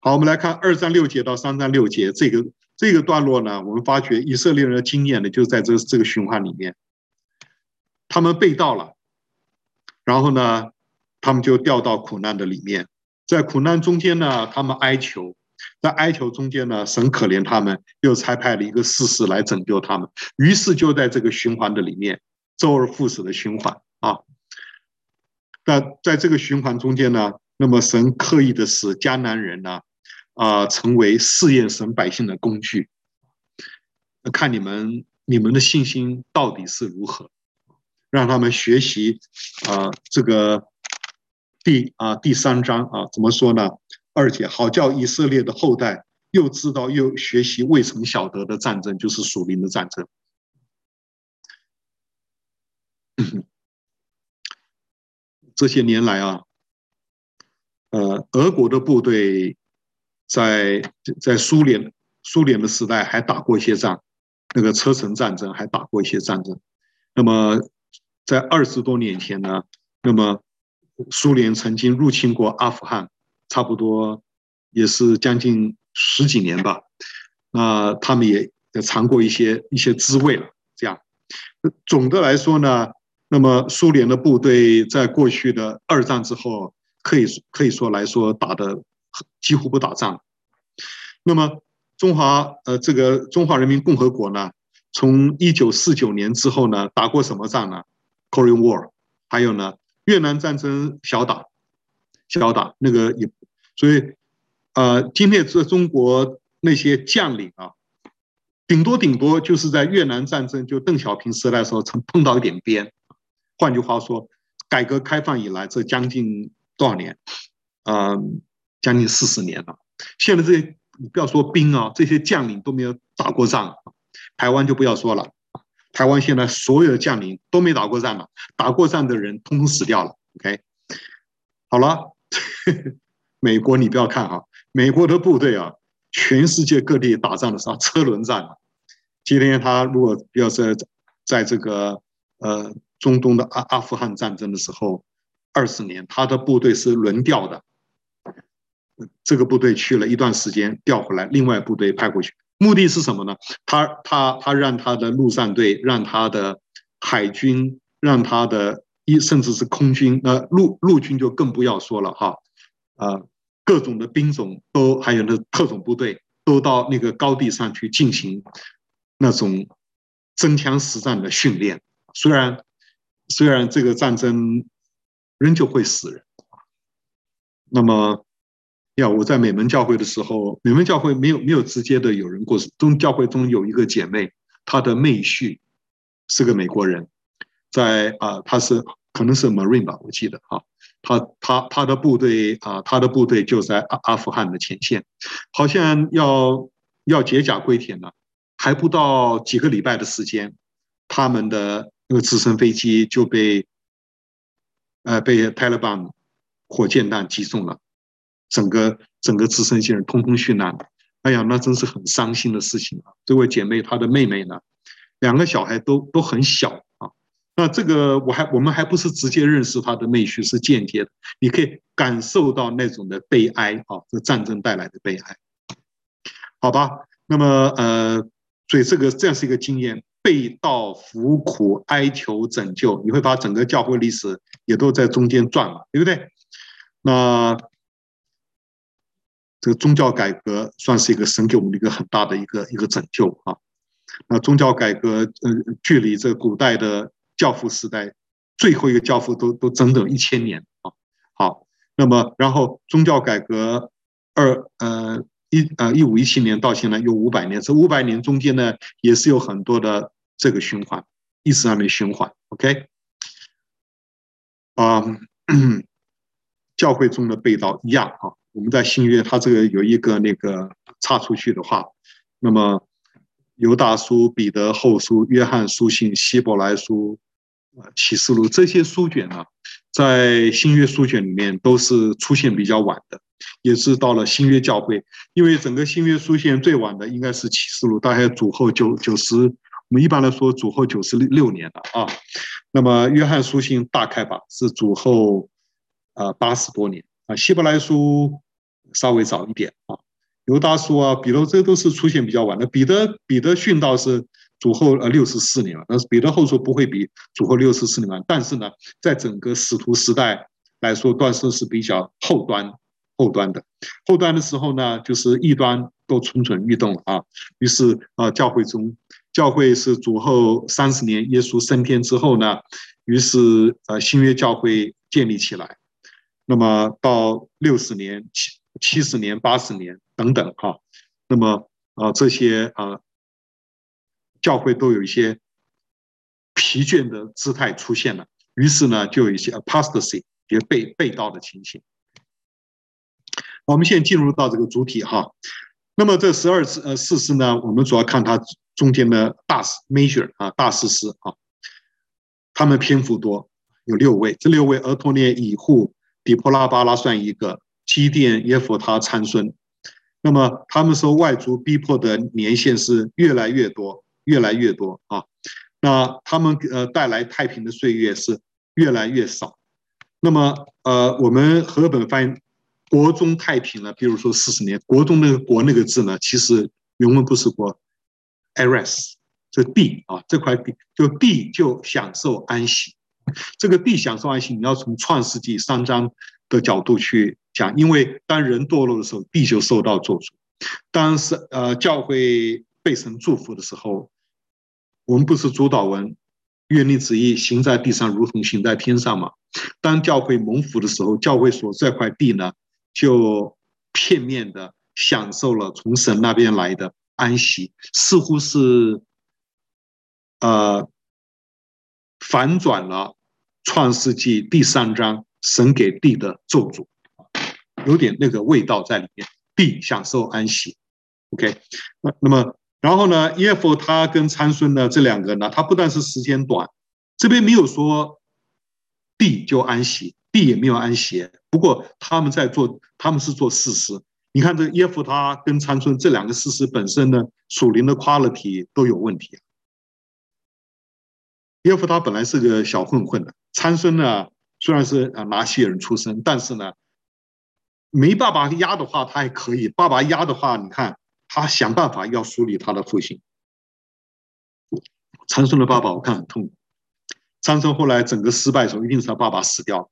好，我们来看二章六节到三章六节这个这个段落呢，我们发觉以色列人的经验呢，就在这这个循环里面，他们被盗了，然后呢，他们就掉到苦难的里面，在苦难中间呢，他们哀求，在哀求中间呢，神可怜他们，又差派了一个士师来拯救他们。于是就在这个循环的里面，周而复始的循环啊。那在这个循环中间呢，那么神刻意的使迦南人呢，啊，成为试验神百姓的工具。看你们你们的信心到底是如何，让他们学习啊这个。第啊第三章啊怎么说呢？二节好叫以色列的后代又知道又学习未曾晓得的战争，就是属灵的战争。这些年来啊，呃，俄国的部队在在苏联苏联的时代还打过一些仗，那个车臣战争还打过一些战争。那么在二十多年前呢，那么苏联曾经入侵过阿富汗，差不多也是将近十几年吧。那他们也也尝过一些一些滋味了。这样，总的来说呢，那么苏联的部队在过去的二战之后，可以可以说来说打的几乎不打仗。那么中华呃这个中华人民共和国呢，从一九四九年之后呢，打过什么仗呢？Korean War，还有呢越南战争小打小打那个也，所以呃今天这中国那些将领啊，顶多顶多就是在越南战争就邓小平时代的时候曾碰到一点边。换句话说，改革开放以来这将近多少年？嗯，将近四十年了。现在这些你不要说兵啊，这些将领都没有打过仗。台湾就不要说了，台湾现在所有的将领都没打过仗了，打过仗的人通通死掉了。OK，好了，美国你不要看哈，美国的部队啊，全世界各地打仗的时候车轮战。今天他如果要是在这个呃。中东的阿阿富汗战争的时候，二十年，他的部队是轮调的，这个部队去了一段时间，调回来，另外部队派过去，目的是什么呢？他他他让他的陆战队，让他的海军，让他的一甚至是空军，呃，陆陆军就更不要说了哈，呃，各种的兵种都还有那特种部队都到那个高地上去进行那种真枪实战的训练，虽然。虽然这个战争仍旧会死人，那么，呀，我在美门教会的时候，美门教会没有没有直接的有人过世。中教会中有一个姐妹，她的妹婿是个美国人，在啊，他是可能是 Marine 吧，我记得啊，他他他的部队啊，他的部队就在阿阿富汗的前线，好像要要解甲归田了，还不到几个礼拜的时间，他们的。那个直升飞机就被，呃，被塔利班火箭弹击中了，整个整个直升机人通通殉难。哎呀，那真是很伤心的事情啊！这位姐妹她的妹妹呢，两个小孩都都很小啊。那这个我还我们还不是直接认识她的妹婿，是间接的。你可以感受到那种的悲哀啊，这战争带来的悲哀。好吧，那么呃，所以这个这样是一个经验。背道服苦，哀求拯救，你会把整个教会历史也都在中间转了，对不对？那这个宗教改革算是一个神给我们的一个很大的一个一个拯救啊。那宗教改革，呃，距离这古代的教父时代最后一个教父都都整整一千年啊。好，那么然后宗教改革二呃。一呃，一五一七年到现在有五百年，这五百年中间呢，也是有很多的这个循环，历史上面循环。OK，啊、嗯，教会中的背道一样啊。我们在新约，它这个有一个那个插出去的话，那么犹大书、彼得后书、约翰书信、希伯来书、启示录这些书卷呢，在新约书卷里面都是出现比较晚的。也是到了新约教会，因为整个新约书现最晚的应该是启示录，大概主后九九十，我们一般来说主后九十六年的啊。那么约翰书信大概吧是主后啊八十多年啊，希伯来书稍微早一点啊，犹大书啊，彼得这都是出现比较晚的。彼得彼得殉道是主后呃六十四年了，但是彼得后书不会比主后六十四年晚，但是呢，在整个使徒时代来说，断说是比较后端。后端的后端的时候呢，就是异端都蠢蠢欲动了啊。于是啊，教会中教会是主后三十年，耶稣升天之后呢，于是呃新约教会建立起来。那么到六十年、七七十年、八十年等等哈，那么啊这些啊教会都有一些疲倦的姿态出现了。于是呢，就有一些 apostasy 也背背道的情形。我们现在进入到这个主体哈，那么这十二次呃士师呢，我们主要看它中间的大 major 啊大士师啊，他们篇幅多，有六位，这六位俄托聂、以户、底波拉、巴拉算一个，基甸、耶弗他参孙。那么他们受外族逼迫的年限是越来越多，越来越多啊。那他们呃带来太平的岁月是越来越少。那么呃，我们和本翻译“国中太平”了，比如说四十年，“国中”那个“国”那个字呢，其实原文不是“国 ”，“eres” 这地啊，这块地就地就享受安息。这个地享受安息，你要从创世纪三章的角度去讲，因为当人堕落的时候，地就受到咒诅；当是呃教会被神祝福的时候，我们不是主祷文，愿你旨意行在地上，如同行在天上嘛。当教会蒙福的时候，教会所这块地呢，就片面的享受了从神那边来的安息，似乎是呃。反转了《创世纪》第三章神给地的咒诅，有点那个味道在里面。地享受安息，OK。那那么，然后呢，耶弗他跟参孙呢这两个呢，他不但是时间短，这边没有说地就安息，地也没有安歇。不过他们在做，他们是做事实。你看这耶夫他跟参孙这两个事实本身呢，属灵的 quality 都有问题。耶夫他本来是个小混混的，参孙呢虽然是啊拿西人出身，但是呢没爸爸压的话，他还可以；爸爸压的话，你看他想办法要梳理他的父亲。参孙的爸爸我看很痛苦，参孙后来整个失败的时候，一定是他爸爸死掉了，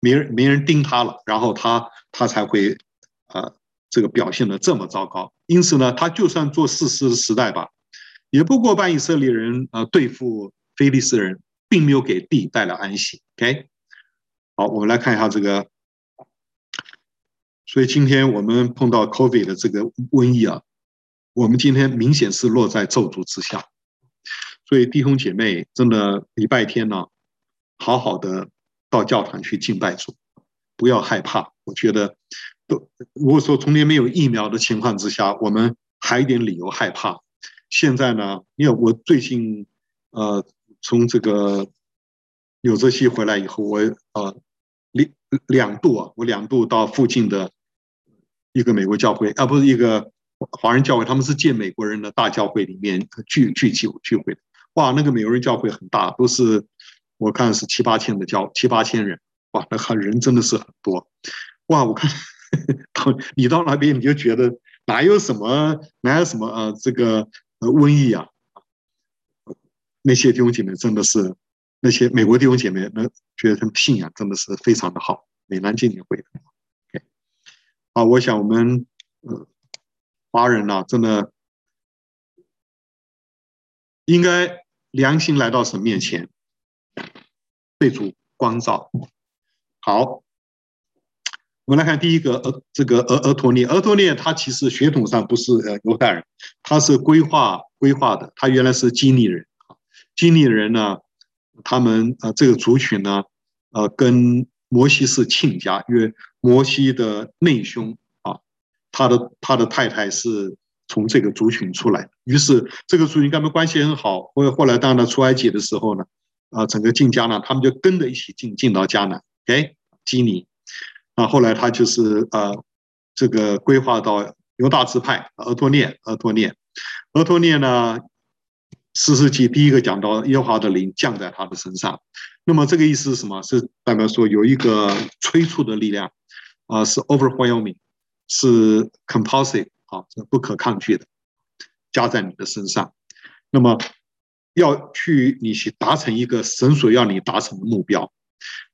没人没人盯他了，然后他他才会呃这个表现的这么糟糕。因此呢，他就算做事实时代吧，也不过半以色列人呃对付。非利士人并没有给地带来安息。OK，好，我们来看一下这个。所以今天我们碰到 COVID 的这个瘟疫啊，我们今天明显是落在咒诅之下。所以弟兄姐妹，真的礼拜天呢，好好的到教堂去敬拜主，不要害怕。我觉得，都如果说从来没有疫苗的情况之下，我们还有点理由害怕。现在呢，因为我最近呃。从这个纽泽西回来以后，我呃两两度啊，我两度到附近的一个美国教会啊，不是一个华人教会，他们是建美国人的大教会里面聚聚集聚会。哇，那个美国人教会很大，都是我看是七八千的教七八千人，哇，那看人真的是很多。哇，我看 到你到那边你就觉得哪有什么哪有什么呃这个呃瘟疫啊。那些弟兄姐妹真的是，那些美国弟兄姐妹，那觉得他们信仰真的是非常的好。美南纪念会的，OK，啊，我想我们呃华人呢，真的应该良心来到神面前，被主光照。好，我们来看第一个，呃，这个俄俄陀聂，俄陀聂他其实血统上不是呃犹太人，他是规划规划的，他原来是基尼人啊。基尼人呢，他们呃这个族群呢，呃跟摩西是亲家，因为摩西的内兄啊，他的他的太太是从这个族群出来，于是这个族群跟他们关系很好。后后来当他出埃及的时候呢，啊整个进迦南，他们就跟着一起进进到迦南。OK，基尼，啊后来他就是呃这个规划到犹大支派，俄托涅，俄托涅，俄托涅呢。四世纪第一个讲到耶和华的灵降在他的身上，那么这个意思是什么？是代表说有一个催促的力量，啊，是 overwhelming，是 compulsive 啊，是不可抗拒的，加在你的身上。那么要去你去达成一个神所要你达成的目标，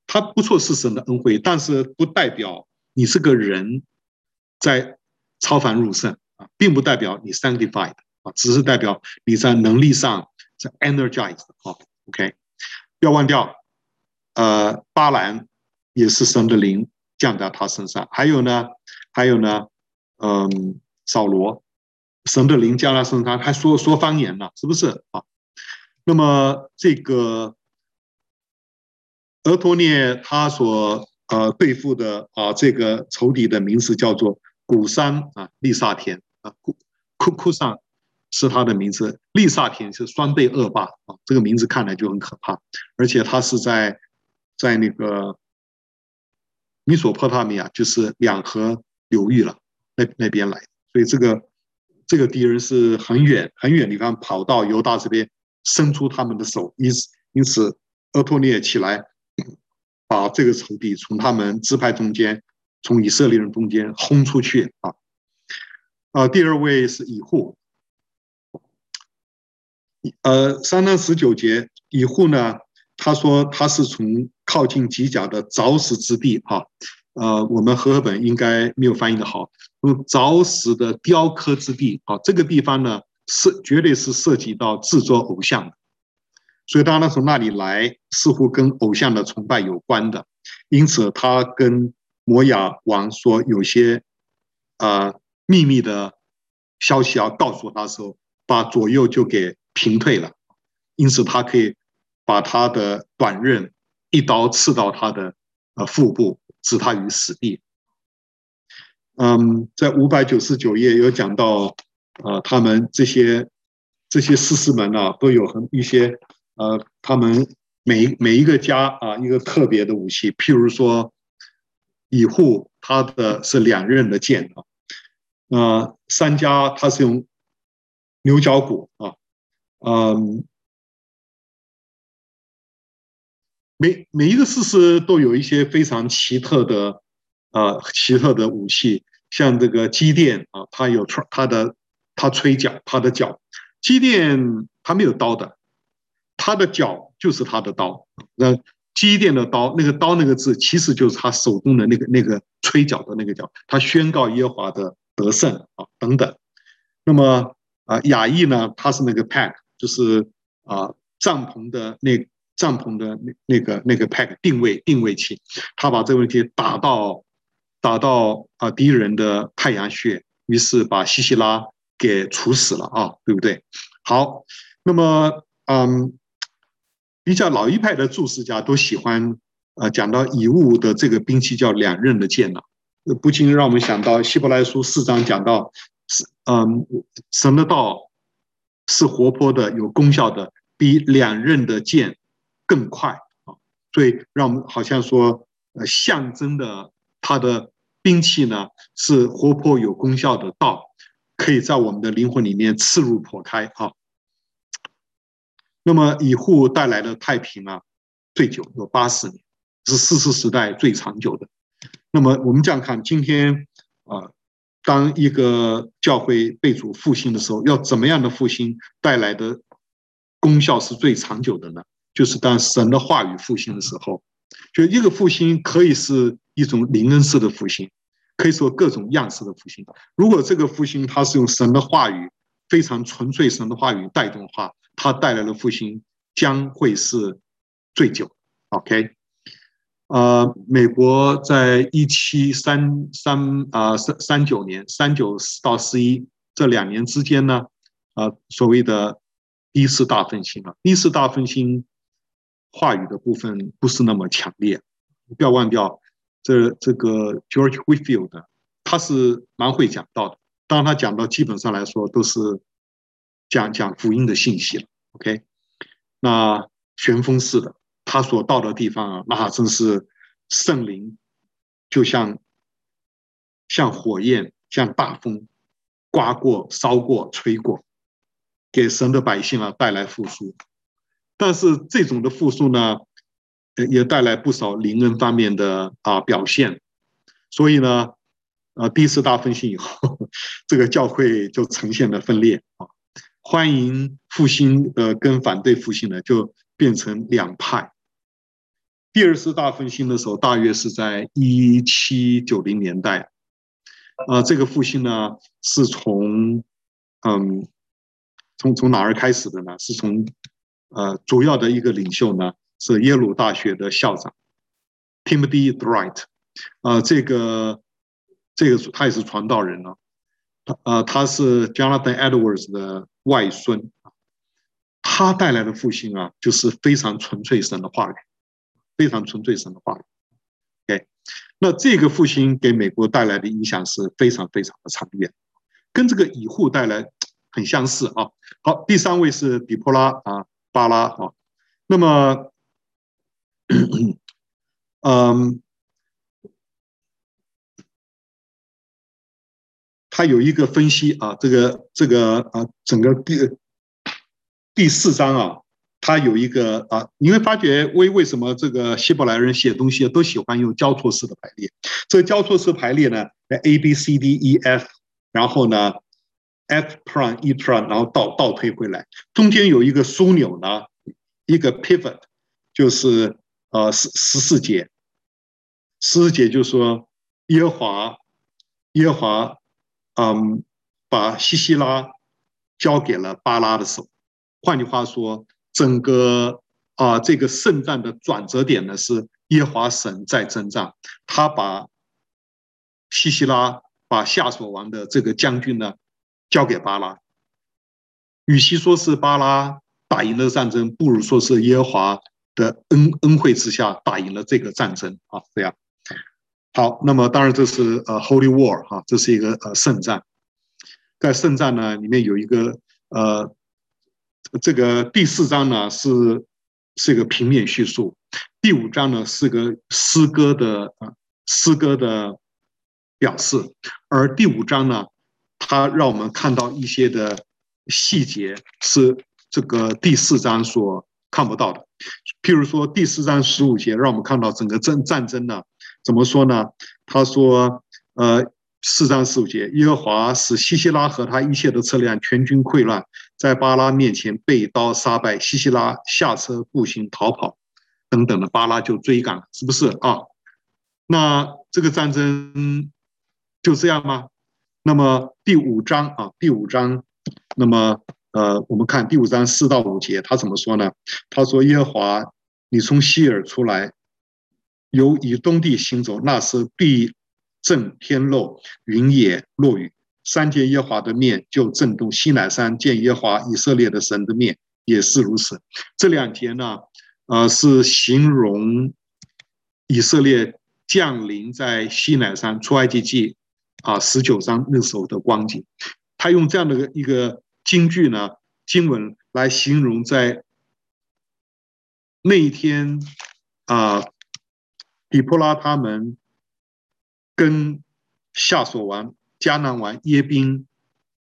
它不错是神的恩惠，但是不代表你是个人在超凡入圣啊，并不代表你 sanctified。啊，只是代表你在能力上在 energized 啊，OK，不要忘掉，呃，巴兰也是神的灵降在他身上，还有呢，还有呢，嗯，扫罗，神的灵降在他身上，还说说方言呢，是不是啊？那么这个俄托涅他所呃对付的啊这个仇敌的名字叫做古山啊利萨田啊库库库桑。是他的名字，利萨田是双倍恶霸啊，这个名字看来就很可怕，而且他是在在那个米索波塔米亚，就是两河流域了那那边来，所以这个这个敌人是很远很远的地方跑到犹大这边，伸出他们的手，因此因此，俄托聂起来，把这个仇敌从他们支派中间，从以色列人中间轰出去啊！啊，第二位是以户，呃，三章十九节，以户呢，他说他是从靠近吉甲的凿石之地啊，呃，我们和合本应该没有翻译的好，用凿石的雕刻之地啊，这个地方呢是绝对是涉及到制作偶像的，所以当他从那里来，似乎跟偶像的崇拜有关的，因此他跟摩亚王说有些啊。秘密的消息要告诉他的时候，把左右就给平退了，因此他可以把他的短刃一刀刺到他的呃腹部，置他于死地。嗯，在五百九十九页有讲到，啊，他们这些这些士师们呢，都有很一些呃，他们每每一个家啊，一个特别的武器，譬如说以户，他的是两刃的剑啊。呃，三家他是用牛角骨啊，嗯，每每一个士师都有一些非常奇特的呃奇特的武器，像这个机电啊，他有吹他的他吹角，他的角，基甸他没有刀的，他的角就是他的刀。那基甸的刀，那个刀那个字，其实就是他手中的那个那个吹角的那个角，他宣告耶和华的。得胜啊，等等。那么啊，亚义呢？他是那个 pack，就是啊，帐篷的那帐篷的那那个那个 pack 定位定位器，他把这个问题打到打到啊敌人的太阳穴，于是把西西拉给处死了啊，对不对？好，那么嗯，比较老一派的注释家都喜欢呃讲到以物的这个兵器叫两刃的剑了。不禁让我们想到希伯来书四章讲到，是嗯，神的道是活泼的，有功效的，比两刃的剑更快啊！所以让我们好像说，呃，象征的他的兵器呢是活泼有功效的道，可以在我们的灵魂里面刺入剖开啊。那么以户带来的太平啊，最久有八十年，是士师时代最长久的。那么我们这样看，今天啊，当一个教会被主复兴的时候，要怎么样的复兴带来的功效是最长久的呢？就是当神的话语复兴的时候，就一个复兴可以是一种灵恩式的复兴，可以说各种样式的复兴。如果这个复兴它是用神的话语，非常纯粹神的话语带动的话，它带来的复兴将会是最久。OK。呃，美国在一七三三啊三三九年三九到四一这两年之间呢，啊，所谓的第一次大复兴啊，第一次大复兴话语的部分不是那么强烈，不要忘掉这这个 George Whitfield，他是蛮会讲道的，当他讲到基本上来说都是讲讲福音的信息了，OK，那旋风式的。他所到的地方啊，那真是圣灵，就像像火焰，像大风，刮过、烧过、吹过，给神的百姓啊带来复苏。但是这种的复苏呢，也带来不少灵恩方面的啊表现。所以呢，啊，第一次大复兴以后，这个教会就呈现了分裂啊，欢迎复兴呃跟反对复兴呢就。变成两派。第二次大复兴的时候，大约是在一七九零年代。啊，这个复兴呢，是从嗯，从从哪儿开始的呢？是从呃，主要的一个领袖呢，是耶鲁大学的校长 Timothy Dwight。啊，这个这个他也是传道人啊。他呃，他是 Jonathan Edwards 的外孙。他带来的复兴啊，就是非常纯粹神的话语，非常纯粹神的话语。OK，那这个复兴给美国带来的影响是非常非常的长远，跟这个以户带来很相似啊。好，第三位是底波拉啊，巴拉啊。那么，嗯，嗯他有一个分析啊，这个这个啊，整个第第四章啊，他有一个啊，你会发觉为为什么这个希伯来人写东西都喜欢用交错式的排列？这个交错式排列呢，A B C D E F，然后呢，F prime E prime，然后倒倒推回来，中间有一个枢纽呢，一个 pivot，就是呃十十四节，十四节就说耶和华耶和华。嗯，把西西拉交给了巴拉的手。换句话说，整个啊这个圣战的转折点呢是耶和华神在征战，他把西西拉把夏所王的这个将军呢交给巴拉。与其说是巴拉打赢了战争，不如说是耶和华的恩恩惠之下打赢了这个战争啊，这样。好，那么当然这是呃 Holy War 哈，这是一个呃圣战，在圣战呢里面有一个呃这个第四章呢是是一个平面叙述，第五章呢是个诗歌的诗歌的表示，而第五章呢它让我们看到一些的细节是这个第四章所看不到的，譬如说第四章十五节让我们看到整个战战争呢。怎么说呢？他说：“呃，四章十五节，耶和华使西西拉和他一切的车辆全军溃乱，在巴拉面前被刀杀败。西西拉下车步行逃跑，等等的，巴拉就追赶，是不是啊？那这个战争就这样吗？那么第五章啊，第五章，那么呃，我们看第五章四到五节，他怎么说呢？他说：耶和华，你从西珥出来。”由以东地行走，那时必震天漏，云也落雨。山见耶和华的面就震动，西乃山见耶和华以色列的神的面也是如此。这两节呢，呃，是形容以色列降临在西乃山出埃及记啊十九章那时候的光景。他用这样的一个金句呢经文来形容在那一天啊。底波拉他们跟夏所王、迦南王耶宾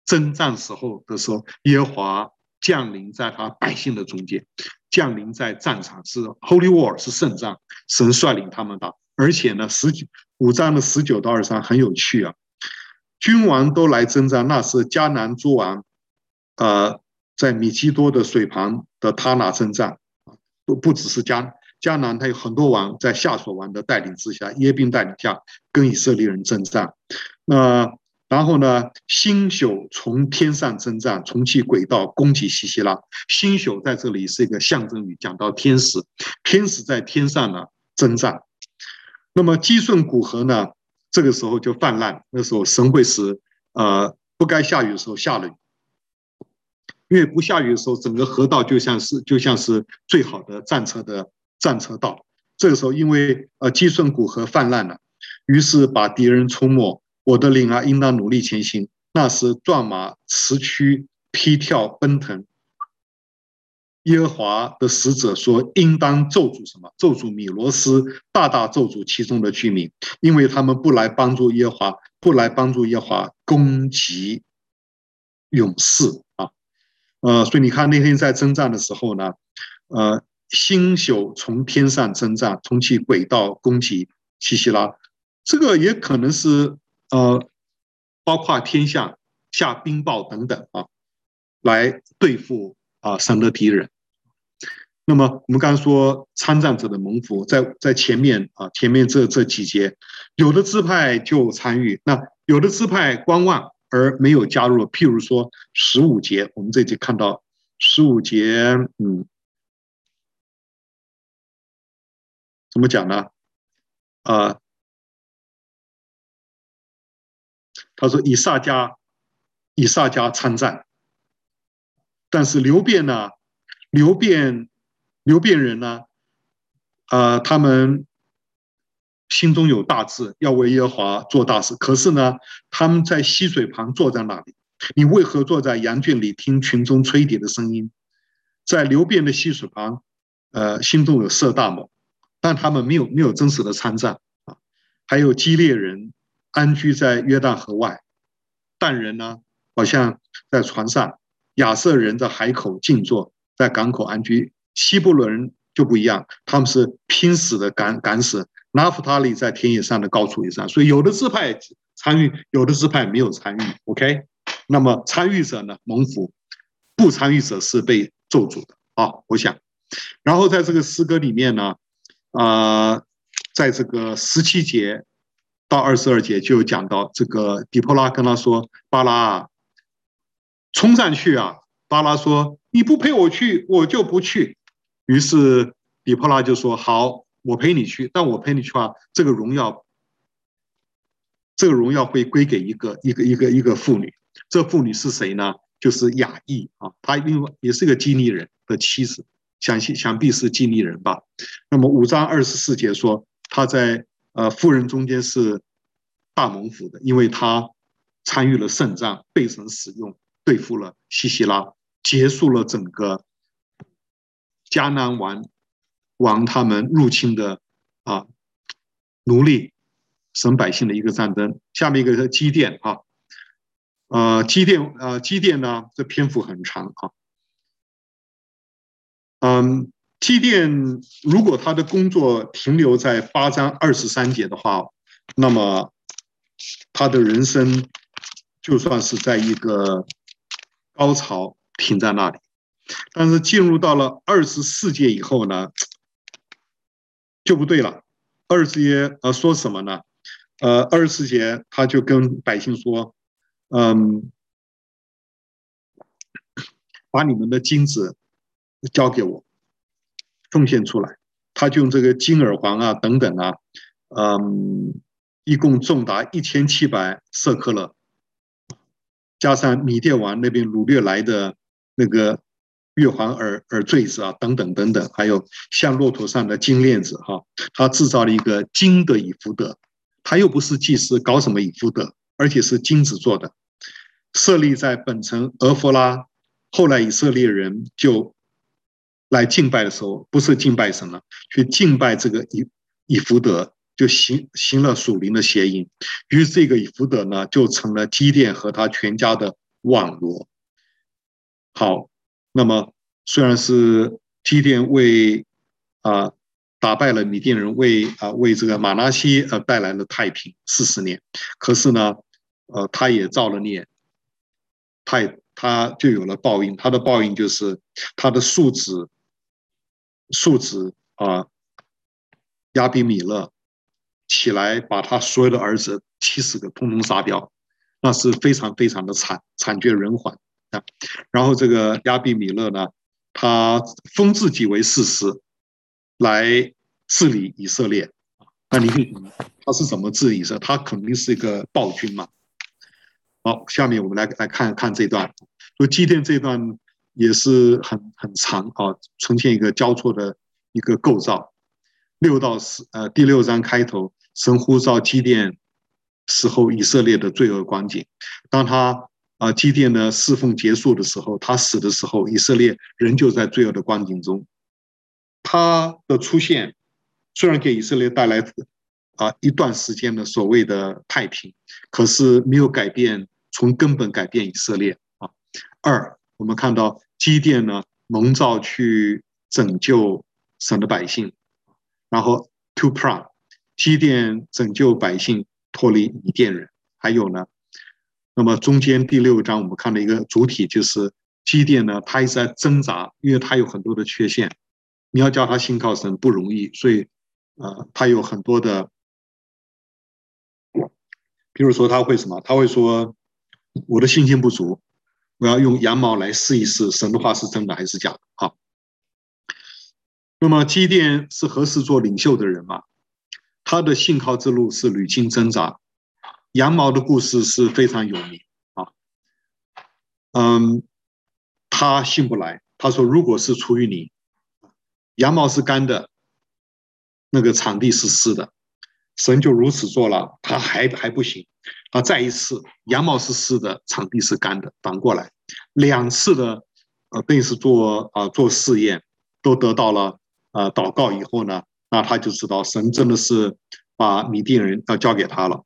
征战时候的时候，耶华降临在他百姓的中间，降临在战场是 Holy War 是圣战，神率领他们打，而且呢，十九五章的十九到二十三很有趣啊，君王都来征战，那是迦南诸王，呃，在米基多的水旁的他那征战啊，不不只是迦。迦南他有很多王在夏琐王的带领之下，耶宾带领下跟以色列人征战。那然后呢，星宿从天上征战，从其轨道攻击西西拉。星宿在这里是一个象征语，讲到天使，天使在天上呢征战。那么基顺古河呢，这个时候就泛滥，那时候神会使呃不该下雨的时候下了雨。因为不下雨的时候，整个河道就像是就像是最好的战车的。战车道，这个时候因为呃基顺古河泛滥了，于是把敌人出没。我的灵啊，应当努力前行。那时壮马驰驱，披跳奔腾。耶和华的使者说：“应当咒诅什么？咒诅米罗斯，大大咒诅其中的居民，因为他们不来帮助耶和华，不来帮助耶和华攻击勇士。呃，所以你看那天在征战的时候呢，呃。”星宿从天上征战，从其轨道攻击西西拉，这个也可能是呃，包括天下下冰雹等等啊，来对付啊神的敌人。那么我们刚刚说参战者的蒙福，在在前面啊，前面这这几节，有的支派就参与，那有的支派观望而没有加入。譬如说十五节，我们这节看到十五节，嗯。怎么讲呢？啊，他说以萨迦，以萨迦参战，但是流便呢？流便，流便人呢？啊，他们心中有大志，要为耶和华做大事。可是呢，他们在溪水旁坐在那里。你为何坐在羊圈里听群中吹笛的声音？在流便的溪水旁，呃，心中有色大谋。但他们没有没有真实的参战啊，还有基列人安居在约旦河外，但人呢，好像在船上；亚设人在海口静坐，在港口安居。西布伦就不一样，他们是拼死的赶赶死。拿弗他利在田野上的高处以上，所以有的支派参与，有的支派没有参与。OK，那么参与者呢，蒙福；不参与者是被咒诅的啊。我想，然后在这个诗歌里面呢，啊、在这个十七节。到二十二节就讲到这个底波拉跟他说：“巴拉，冲上去啊！”巴拉说：“你不陪我去，我就不去。”于是底波拉就说：“好，我陪你去。但我陪你去啊，这个荣耀，这个荣耀会归给一个一个一个一个妇女。这妇女是谁呢？就是雅意啊，她另外也是个基尼人的妻子，想想必是基尼人吧。那么五章二十四节说她在。呃，妇人中间是大蒙福的，因为他参与了圣战，被神使用，对付了西西拉，结束了整个迦南王王他们入侵的啊奴隶神百姓的一个战争。下面一个是基甸啊，呃，基甸呃，基甸呢，这篇幅很长啊，嗯。基甸如果他的工作停留在八章二十三节的话，那么他的人生就算是在一个高潮停在那里。但是进入到了二十四节以后呢，就不对了。二十四节呃说什么呢？呃，二十四节他就跟百姓说：“嗯，把你们的金子交给我。”奉献出来，他就用这个金耳环啊等等啊，嗯，一共重达一千七百色克勒，加上米甸王那边掳掠来的那个月环耳耳坠子啊等等等等，还有像骆驼上的金链子哈，他制造了一个金的以弗得，他又不是祭司，搞什么以弗得，而且是金子做的，设立在本城俄弗拉，后来以色列人就。来敬拜的时候，不是敬拜神了，去敬拜这个以以弗得，就行行了属灵的邪淫。于是这个以弗得呢，就成了基甸和他全家的网罗。好，那么虽然是基甸为啊打败了米甸人，为啊为这个马拉西呃带来了太平四十年，可是呢，呃，他也造了孽，他也他就有了报应。他的报应就是他的庶子。庶子啊，亚比米勒起来，把他所有的儿子七十个通通杀掉，那是非常非常的惨，惨绝人寰啊。然后这个亚比米勒呢，他封自己为士师，来治理以色列。那你可以他是怎么治理以色列？他肯定是一个暴君嘛。好，下面我们来来看看这段，就基甸这段。也是很很长啊，呈现一个交错的一个构造。六到十呃第六章开头，神呼召基甸时候以色列的罪恶光景。当他啊基甸呢侍奉结束的时候，他死的时候，以色列仍旧在罪恶的光景中。他的出现虽然给以色列带来啊一段时间的所谓的太平，可是没有改变，从根本改变以色列啊。二，我们看到。基甸呢，蒙召去拯救神的百姓，然后 to p r a 基甸拯救百姓脱离米甸人。还有呢，那么中间第六章我们看到一个主体，就是基甸呢，他一直在挣扎，因为他有很多的缺陷，你要叫他信靠神不容易，所以呃，他有很多的，比如说他会什么？他会说我的信心不足。我要用羊毛来试一试，神的话是真的还是假的？好，那么基甸是何时做领袖的人嘛？他的信靠之路是屡经挣扎。羊毛的故事是非常有名啊。嗯，他信不来，他说：“如果是出于你，羊毛是干的，那个场地是湿的。”神就如此做了，他还还不行。他再一次，羊毛是湿的，场地是干的，反过来，两次的，呃，等于是做啊、呃、做试验，都得到了呃祷告以后呢，那他就知道神真的是把米甸人要交给他了。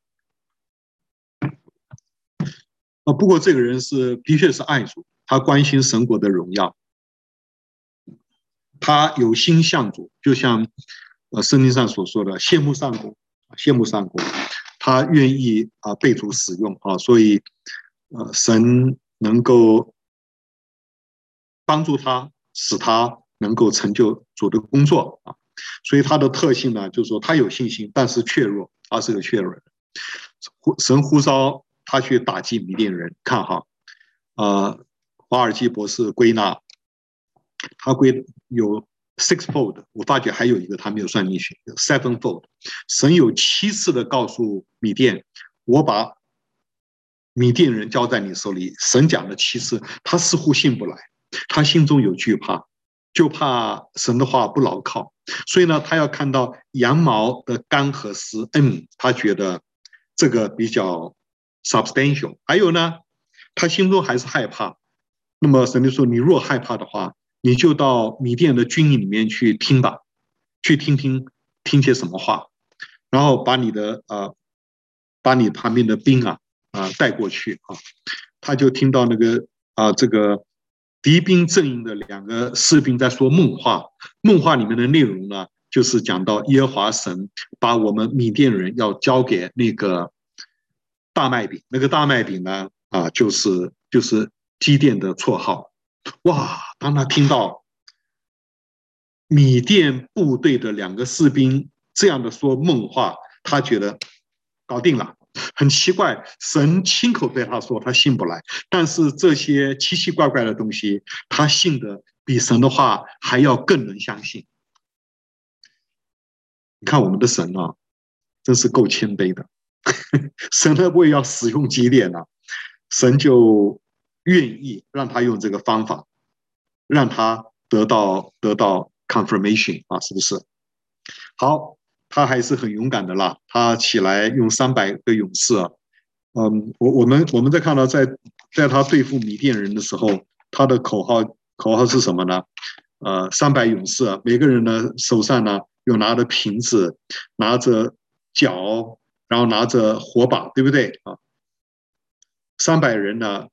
不过这个人是的确是爱主，他关心神国的荣耀，他有心向主，就像呃圣经上所说的，羡慕上国，羡慕上国，他愿意啊被主使用啊，所以呃神能够帮助他，使他能够成就主的工作啊。所以他的特性呢，就是说他有信心，但是怯弱，他是个怯弱人。神呼召他去打击米甸人，看哈，呃，华尔基博士归纳，他归有 sixfold，我发觉还有一个他没有算进去，sevenfold。神有七次的告诉米甸，我把米甸人交在你手里。神讲了七次，他似乎信不来，他心中有惧怕。就怕神的话不牢靠，所以呢，他要看到羊毛的干和湿，嗯，他觉得这个比较 substantial。还有呢，他心中还是害怕。那么神就说：“你若害怕的话，你就到米甸的军营里面去听吧，去听听听些什么话，然后把你的呃，把你旁边的兵啊啊、带过去啊。”他就听到那个啊、这个。敌兵阵营的两个士兵在说梦话，梦话里面的内容呢，就是讲到耶和华神把我们米甸人要交给那个大麦饼，那个大麦饼呢，啊，就是就是基甸的绰号。哇！当他听到米甸部队的两个士兵这样的说梦话，他觉得搞定了。很奇怪，神亲口对他说，他信不来。但是这些奇奇怪怪的东西，他信的比神的话还要更能相信。你看我们的神啊，真是够谦卑的。神呢，为要使用基甸呢，神就愿意让他用这个方法，让他得到得到 confirmation 啊，是不是？好。他还是很勇敢的啦，他起来用三百个勇士啊，嗯，我我们我们在看到在在他对付米甸人的时候，他的口号口号是什么呢？呃，三百勇士，每个人呢手上呢有拿着瓶子，拿着角，然后拿着火把，对不对啊？三百人呢，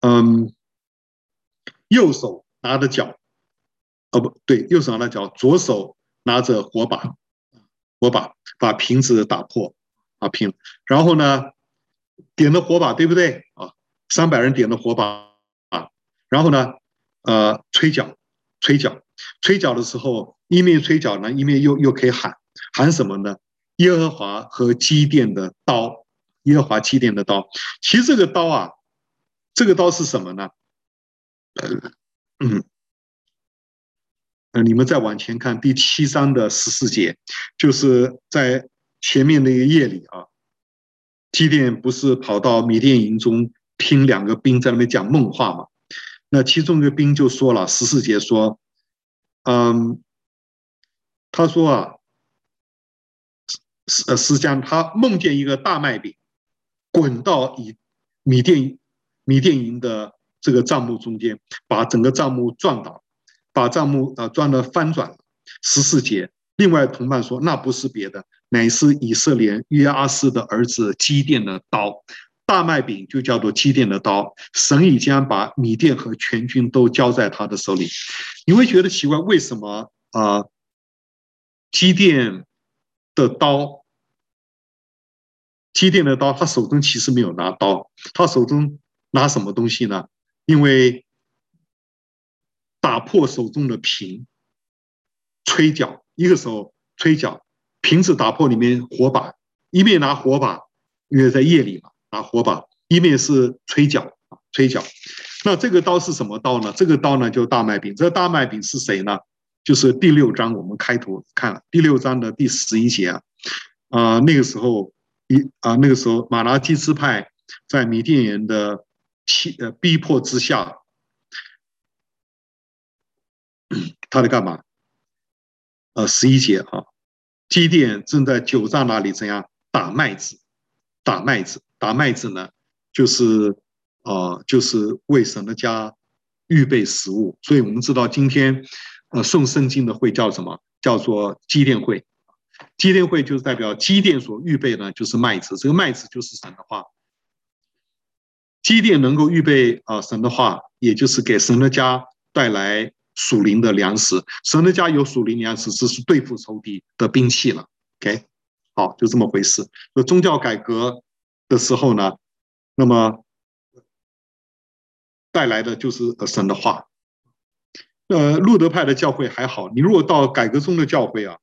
嗯，右手拿着脚，哦不对，右手拿着脚，左手。拿着火把，火把把瓶子打破，啊瓶，然后呢，点的火把，对不对啊？三百人点的火把啊，然后呢，呃，吹角，吹角，吹角的时候，一面吹角呢，一面又又可以喊喊什么呢？耶和华和基甸的刀，耶和华基甸的刀。其实这个刀啊，这个刀是什么呢？嗯。呃，你们再往前看第七章的十四节，就是在前面那个夜里啊，基甸不是跑到米甸营中听两个兵在那边讲梦话嘛？那其中一个兵就说了，十四节说，嗯，他说啊，是是讲他梦见一个大麦饼滚到以米甸米甸营的这个帐幕中间，把整个帐幕撞倒。把帐幕啊撞得翻转。十四节，另外同伴说，那不是别的，乃是以色列约阿施的儿子基甸的刀。大麦饼就叫做基甸的刀。神已经把米甸和全军都交在他的手里。你会觉得奇怪，为什么啊？基甸的刀，基甸的刀，他手中其实没有拿刀，他手中拿什么东西呢？因为。打破手中的瓶，吹角，一个手吹角，瓶子打破里面火把，一面拿火把，因为在夜里嘛，拿火把，一面是吹角，吹角。那这个刀是什么刀呢？这个刀呢，就是大麦饼。这个大麦饼是谁呢？就是第六章我们开头看了第六章的第十一节啊，啊，那个时候一啊，那个时候马拉基斯派在米甸人的欺呃逼迫之下。他在干嘛？呃，十一节哈，基甸正在酒醡那里怎样打麦子？打麦子，打麦子呢，就是呃，就是为神的家预备食物。所以我们知道今天呃送圣经的会叫什么？叫做基甸会。基甸会就是代表基甸所预备的，就是麦子。这个麦子就是神的话。基甸能够预备啊神的话，也就是给神的家带来属灵的粮食。神的家有属灵粮食，这是对付仇敌的兵器了。OK，好，就这么回事。那宗教改革的时候呢，那么带来的就是神的话。呃，路德派的教会还好，你如果到改革中的教会啊，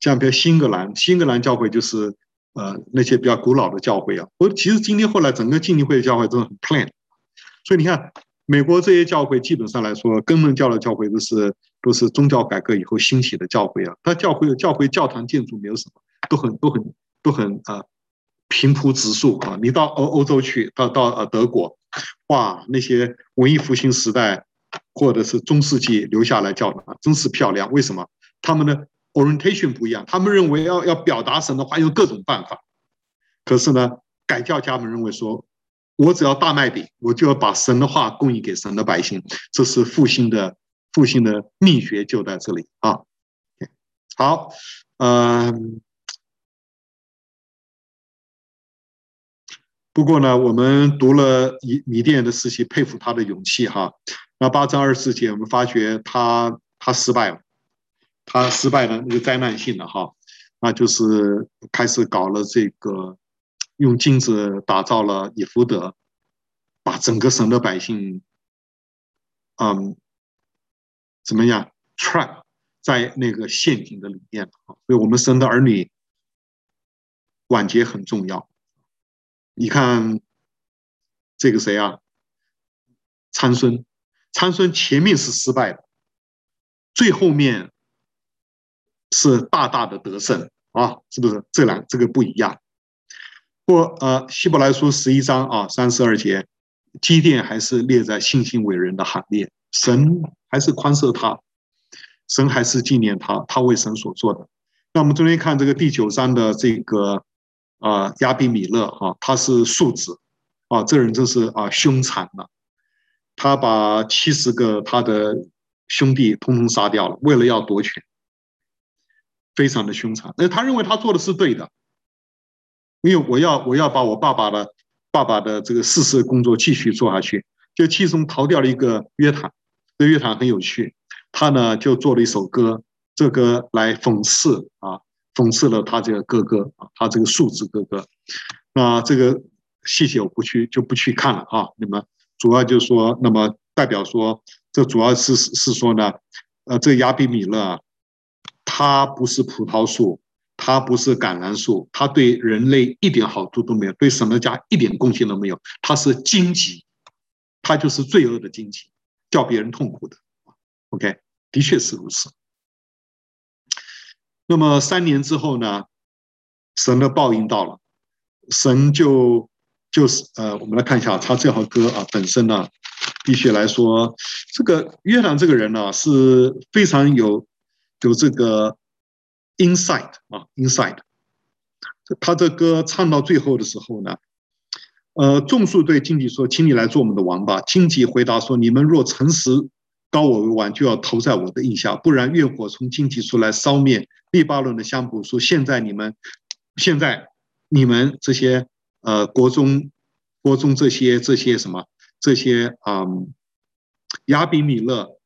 像比如新英格兰，新英格兰教会就是。呃，那些比较古老的教会啊，我其实今天后来整个浸信会的教会都是很 plain，所以你看美国这些教会基本上来说，根本教的教会都是都是宗教改革以后兴起的教会啊。它教会教会教堂建筑没有什么，都很都很都很啊平铺直述啊。你到欧欧洲去，到到呃德国，哇，那些文艺复兴时代或者是中世纪留下来教堂真是漂亮。为什么？他们的。orientation 不一样，他们认为要要表达神的话，用各种办法。可是呢，改教家们认为说，我只要大麦饼，我就要把神的话供应给神的百姓。这是复兴的复兴的秘诀就在这里啊。好，嗯，不过呢，我们读了以米甸的时期，佩服他的勇气哈。那八章二十四节，我们发觉他他失败了。他失败了，那个灾难性的哈，那就是开始搞了这个，用镜子打造了以弗得，把整个神的百姓，嗯，怎么样 trap 在那个陷阱的里面啊？所以我们神的儿女，晚节很重要。你看这个谁啊？参孙，参孙前面是失败的，最后面。是大大的得胜啊，是不是？这两这个不一样。不，呃，希伯来书十一章啊三十二节，基甸还是列在信心伟人的行列，神还是宽赦他，神还是纪念他，他为神所做的。那我们中间看这个第九章的这个啊亚比米勒哈，他是庶子啊，这人真是啊凶残了，他把七十个他的兄弟通通杀掉了，为了要夺权。非常的凶残，那他认为他做的是对的，因为我要我要把我爸爸的爸爸的这个世事工作继续做下去，就其中逃掉了一个约坦，这约坦很有趣，他呢就做了一首歌，这歌来讽刺啊，讽刺了他这个哥哥啊，他这个庶子哥哥，那这个细节我不去就不去看了啊，那么主要就是说，那么代表说，这主要是是说呢，呃，这亚比米勒。他不是葡萄树，他不是橄榄树，他对人类一点好处都没有，对神的家一点贡献都没有。他是荆棘，他就是罪恶的荆棘，叫别人痛苦的。OK，的确是如此。那么三年之后呢，神的报应到了，神就就是呃，我们来看一下他这首歌啊，本身呢，必须来说，这个约翰这个人呢是非常有。有这个 insight 啊，insight。他这歌唱到最后的时候呢，呃，众数对荆棘说：“请你来做我们的王吧。”荆棘回答说：“你们若诚实高我为王，就要投在我的印下；不然，愿火从荆棘出来烧灭利巴伦的香柏树。现在你们，现在你们这些呃国中国中这些这些什么这些嗯亚比米勒，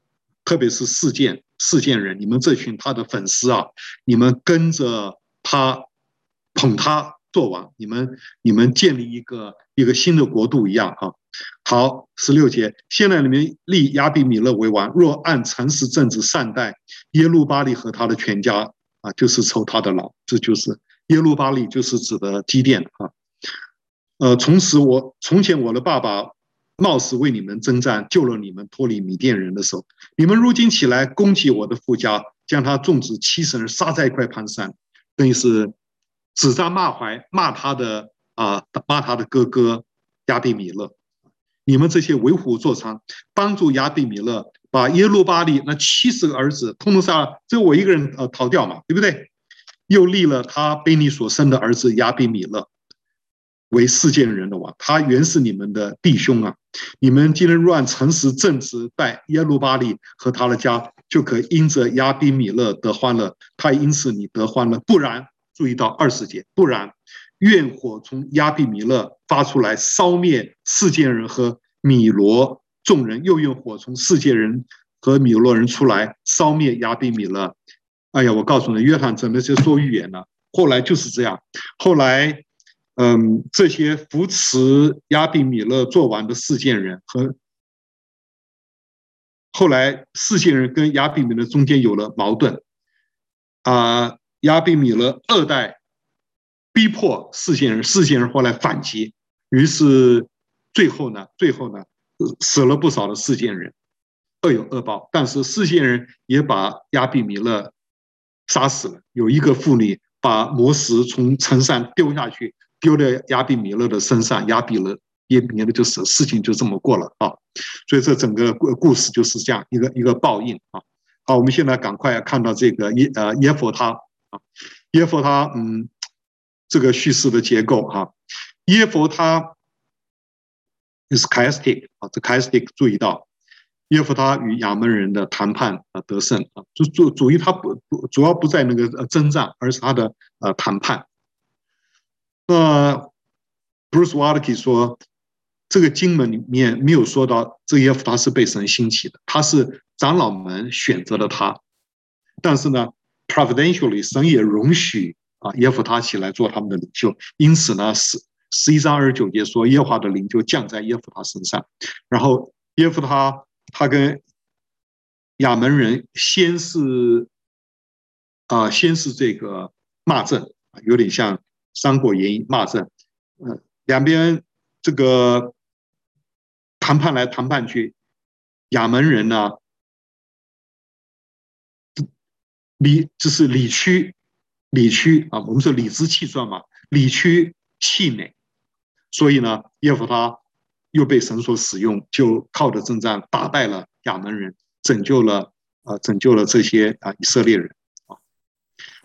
特别是事件事件人，你们这群他的粉丝啊，你们跟着他捧他做王，你们你们建立一个一个新的国度一样啊。好，十六节，现在你们立亚比米勒为王，若按诚实正直善待耶路巴力和他的全家啊，就是抽他的劳。这就是耶路巴力，就是指的基甸啊。呃，从此我从前我的爸爸。冒死为你们征战，救了你们脱离米甸人的手。你们如今起来攻击我的父家，将他众子七十人杀在一块磐山，等于是指桑骂槐，骂他的啊，骂他的哥哥亚比米勒。你们这些为虎作伥，帮助亚比米勒把耶路巴力那七十个儿子通通杀了，只有我一个人呃逃掉嘛，对不对？又立了他被你所生的儿子亚比米勒。为世界人的王，他原是你们的弟兄啊！你们既然乱诚实正直待耶路巴力和他的家，就可因着亚比米勒得欢乐，他因此你得欢乐；不然，注意到二十节，不然愿火从亚比米勒发出来，烧灭示剑人和米罗众人；又愿火从示剑人和米罗人出来，烧灭亚比米勒。哎呀，我告诉你，约翰真的就说预言了。后来就是这样，后来，嗯，这些扶持亚比米勒做王的示剑人和后来示剑人跟亚比米勒中间有了矛盾。啊，亚比米勒二代逼迫示剑人，示剑人后来反击，于是最后呢，最后呢，死了不少的示剑人，恶有恶报。但是示剑人也把亚比米勒杀死了。有一个妇女把磨石从城上丢下去，丢在亚比米勒的身上，亚比勒也米勒就死，事情就这么过了啊。所以这整个故故事就是这样一个一个报应啊。好，我们现在赶快看到这个耶呃耶佛他啊，耶佛他嗯，这个叙事的结构哈，耶弗他 is chiastic 啊，这 chiastic 注意到耶弗他与亚扪人的谈判啊得胜啊，主主主意他不不主要不在那个呃征战，而是他的呃谈判。那 Bruce w a l k e 说。这个经文里面没有说到这耶弗他是被神兴起的，他是长老们选择了他，但是呢，providentially 神也容许啊耶夫他起来做他们的领袖，因此呢，十十一章二十九节说耶华的灵就降在耶夫他身上，然后耶夫他他跟亚门人先是啊先是这个骂阵，有点像《三国演义》骂阵，嗯，两边这个。谈判来谈判去，亚门人呢，理就是理屈，理屈啊，我们说理直气壮嘛，理屈气馁，所以呢，耶弗他又被神所使用，就靠着征战打败了亚扪人，拯救了啊，拯救了这些啊以色列人啊。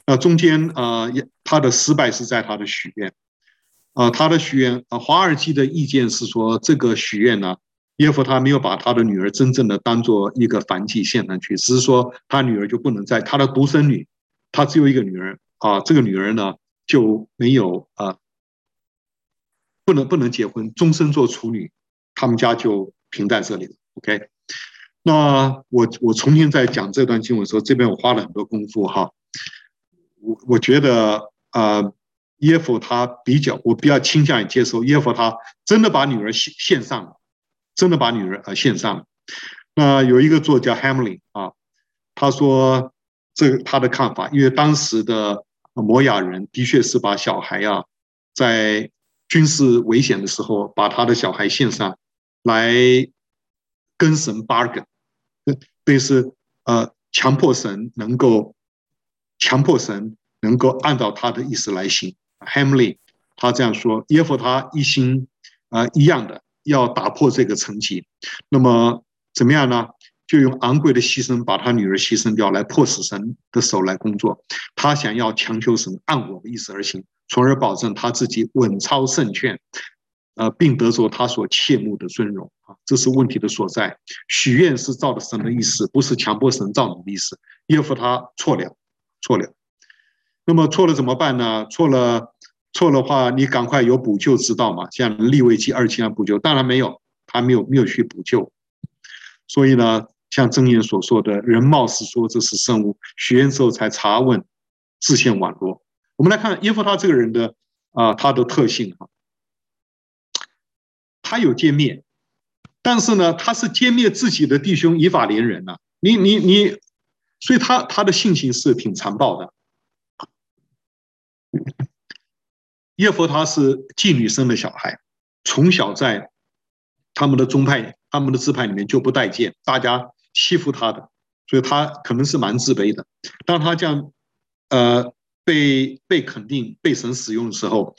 那中间啊，他的失败是在他的许愿啊，他的许愿啊，华尔基的意见是说，这个许愿呢。耶夫他没有把他的女儿真正的当做一个凡祭献上去，只是说他女儿就不能在他的独生女，他只有一个女儿啊，这个女儿呢就没有啊，不能不能结婚，终身做处女，他们家就停在这里了。OK，那我我重新再讲这段经文的时候，这边我花了很多功夫哈，我我觉得啊，耶夫他比较，我比较倾向于接受耶夫他真的把女儿献献上了。真的把女儿呃献上了。那有一个作家 Hamlin 啊，他说这个他的看法，因为当时的摩亚人的确是把小孩啊，在军事危险的时候，把他的小孩献上来跟神 bargain，等于是呃强迫神能够强迫神能够按照他的意思来行。Hamlin 他这样说，耶和他一心啊、呃、一样的。要打破这个层级，那么怎么样呢？就用昂贵的牺牲把他女儿牺牲掉，来迫使神的手来工作。他想要强求神按我的意思而行，从而保证他自己稳操胜券，呃，并得着他所切慕的尊荣啊！这是问题的所在。许愿是照着神的意思，不是强迫神照你的意思。耶弗他错了，错了。那么错了怎么办呢？错了。错了话，你赶快有补救之道嘛？像利未记二七样补救，当然没有，他没有没有去补救。所以呢，像箴言所说的，人貌似说这是圣物，许愿之后才查问，自陷网络。我们来看耶夫他这个人的啊、他的特性哈，他有歼灭，但是呢，他是歼灭自己的弟兄以法连人呐、你你你，所以他他的性情是挺残暴的。耶夫他是妓女生的小孩，从小在他们的宗派、他们的支派里面就不待见，大家欺负他的，所以他可能是蛮自卑的。当他这样，呃，被被肯定、被神使用的时候，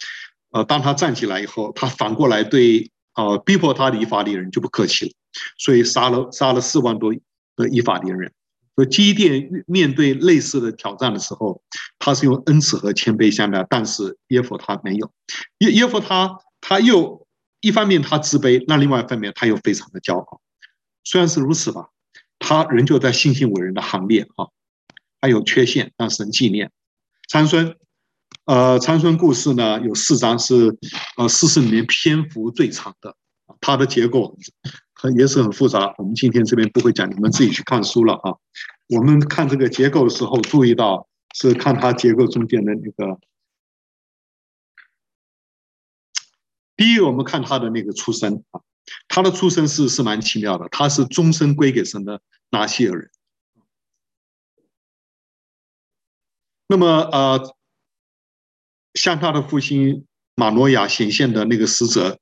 呃，当他站起来以后，他反过来对呃逼迫他的以法莲人就不客气了，所以杀了杀了四万多的以法莲人。所以基甸面对类似的挑战的时候，他是用恩慈和谦卑相待，但是耶弗他没有。耶耶弗他他又一方面他自卑，那另外一方面他又非常的骄傲。虽然是如此吧，他仍旧在信心伟人的行列啊。他有缺陷，让神纪念。参孙呃，参孙故事呢有四章是呃四十里面篇幅最长的，它的结构很也是很复杂。我们今天这边不会讲，你们自己去看书了啊。我们看这个结构的时候，注意到是看它结构中间的那个。第一，我们看他的那个出身啊，他的出身是是蛮奇妙的，他是终身归给神的拿西尔人。那么呃，向他的父亲马诺亚显现的那个使者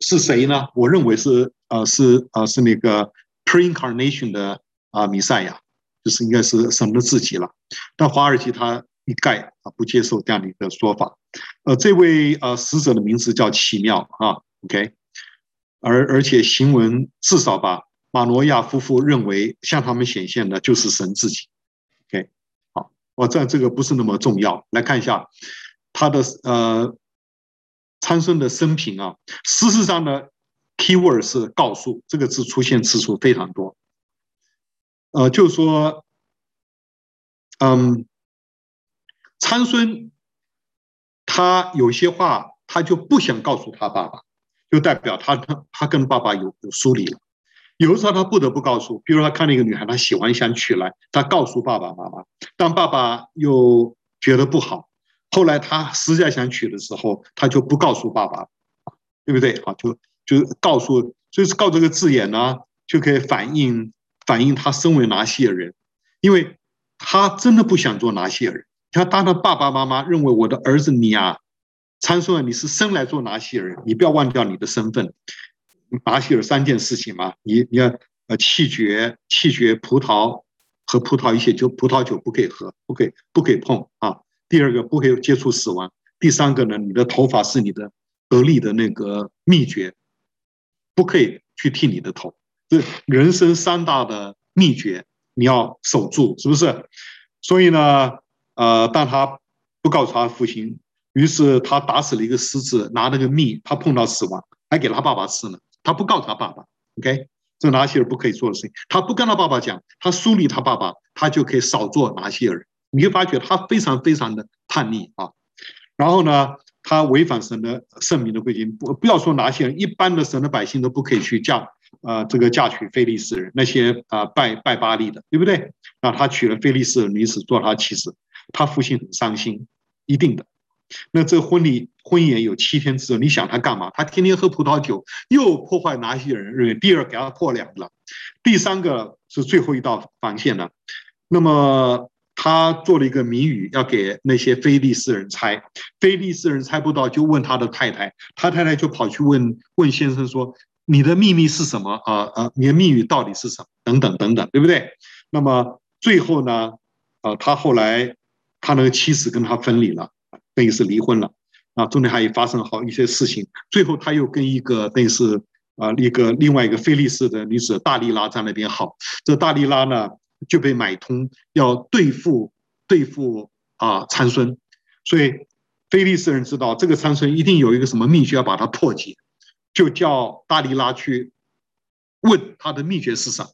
是谁呢？我认为是呃是呃是那个 pre-incarnation 的啊弥赛亚，就是应该是神的自己了。但华尔街他一概啊不接受这样的一个说法。呃，这位呃使者的名字叫奇妙啊，OK，而而且行文至少把马诺亚夫妇认为向他们显现的就是神自己，OK，好，我这这个不是那么重要，来看一下他的呃参孙的生平啊，事实上呢，keyword 是告诉这个字出现次数非常多，呃，就是说，嗯，参孙。他有些话，他就不想告诉他爸爸，就代表他他他跟爸爸有有疏离了。有的时候他不得不告诉，比如他看到一个女孩，他喜欢想娶来，他告诉爸爸妈妈，但爸爸又觉得不好。后来他实在想娶的时候，他就不告诉爸爸，对不对？啊，就就告诉，就是告这个字眼呢，就可以反映反映他身为拿细耳人，因为他真的不想做拿细耳人。他当他爸爸妈妈认为我的儿子你啊，参孙，你是生来做拿细耳人，你不要忘掉你的身份。拿细耳三件事情嘛，你你要呃弃绝弃绝葡萄和葡萄一些酒，葡萄酒不可以喝，不可以不可以碰啊。第二个不可以接触死亡。第三个呢，你的头发是你的得力的那个秘诀，不可以去剃你的头。这人生三大的秘诀你要守住，是不是？所以呢。呃，但他不告诉他父亲，于是他打死了一个狮子，拿那个蜜，他碰到死亡，还给他爸爸吃呢。他不告诉他爸爸，OK，这拿西尔不可以做的事情。他不跟他爸爸讲，他疏离他爸爸，他就可以少做拿西尔。你会发觉他非常非常的叛逆啊。然后呢，他违反神的圣明的规定，不不要说拿西尔，一般的神的百姓都不可以去嫁，呃，这个嫁娶非利士人，那些啊、拜拜巴力的，对不对？那他娶了非利士的女子做他妻子。他父亲很伤心，一定的。那这婚礼婚宴有七天之久，你想他干嘛？他天天喝葡萄酒，又破坏拿细耳人。第二给他破两个，第三个是最后一道防线了。那么他做了一个谜语，要给那些非利士人猜。非利士人猜不到，就问他的太太，他太太就跑去问问先生说：“你的秘密是什么？啊啊，你的秘语到底是什么？等等等等，对不对？”那么最后呢？啊，他后来。他那个妻子跟他分离了，等于是离婚了啊，中间还有发生好一些事情。最后他又跟一个等于是啊一个另外一个菲利士的女子大利拉在那边好，这大利拉呢就被买通要对付对付啊参孙，所以菲利斯人知道这个参孙一定有一个什么秘诀要把他破解，就叫大利拉去问他的秘诀是什么。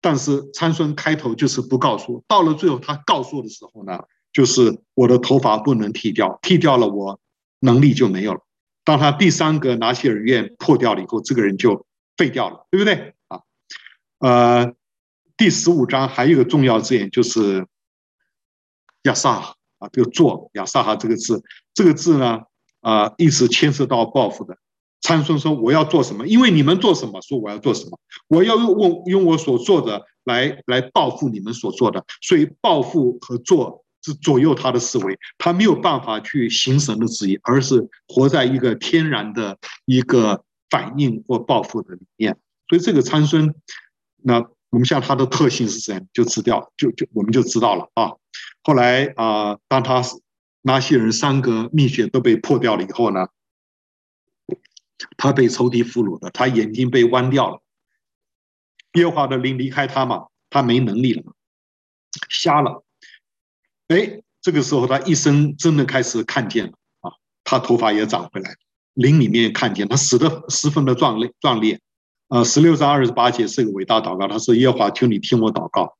但是参孙开头就是不告诉，到了最后他告诉的时候呢，就是我的头发不能剃掉，剃掉了我能力就没有了。当他第三个拿细耳愿破掉了以后，这个人就废掉了，对不对啊？呃，第十五章还有一个重要字眼就是亚撒啊，就做亚撒哈这个字，这个字呢啊、一直牵涉到报复的。参孙说：“我要做什么？因为你们做什么，说我要做什么。我要用我用我所做的来来报复你们所做的。所以报复和做是左右他的思维，他没有办法去行神的旨意，而是活在一个天然的一个反应或报复的里面。所以这个参孙，那我们像他的特性是这样，就知道，就就我们就知道了啊。后来啊、当他那些人三个秘诀都被破掉了以后呢？”他被仇敌俘虏了，他眼睛被弯掉了。耶和华的灵离开他嘛，他没能力了，瞎了。哎，这个时候他一生真的开始看见了啊，他头发也长回来，灵里面看见他死的十分的壮烈壮烈。呃，十六章二十八节是个伟大祷告，他说：“耶和华，求你听我祷告。”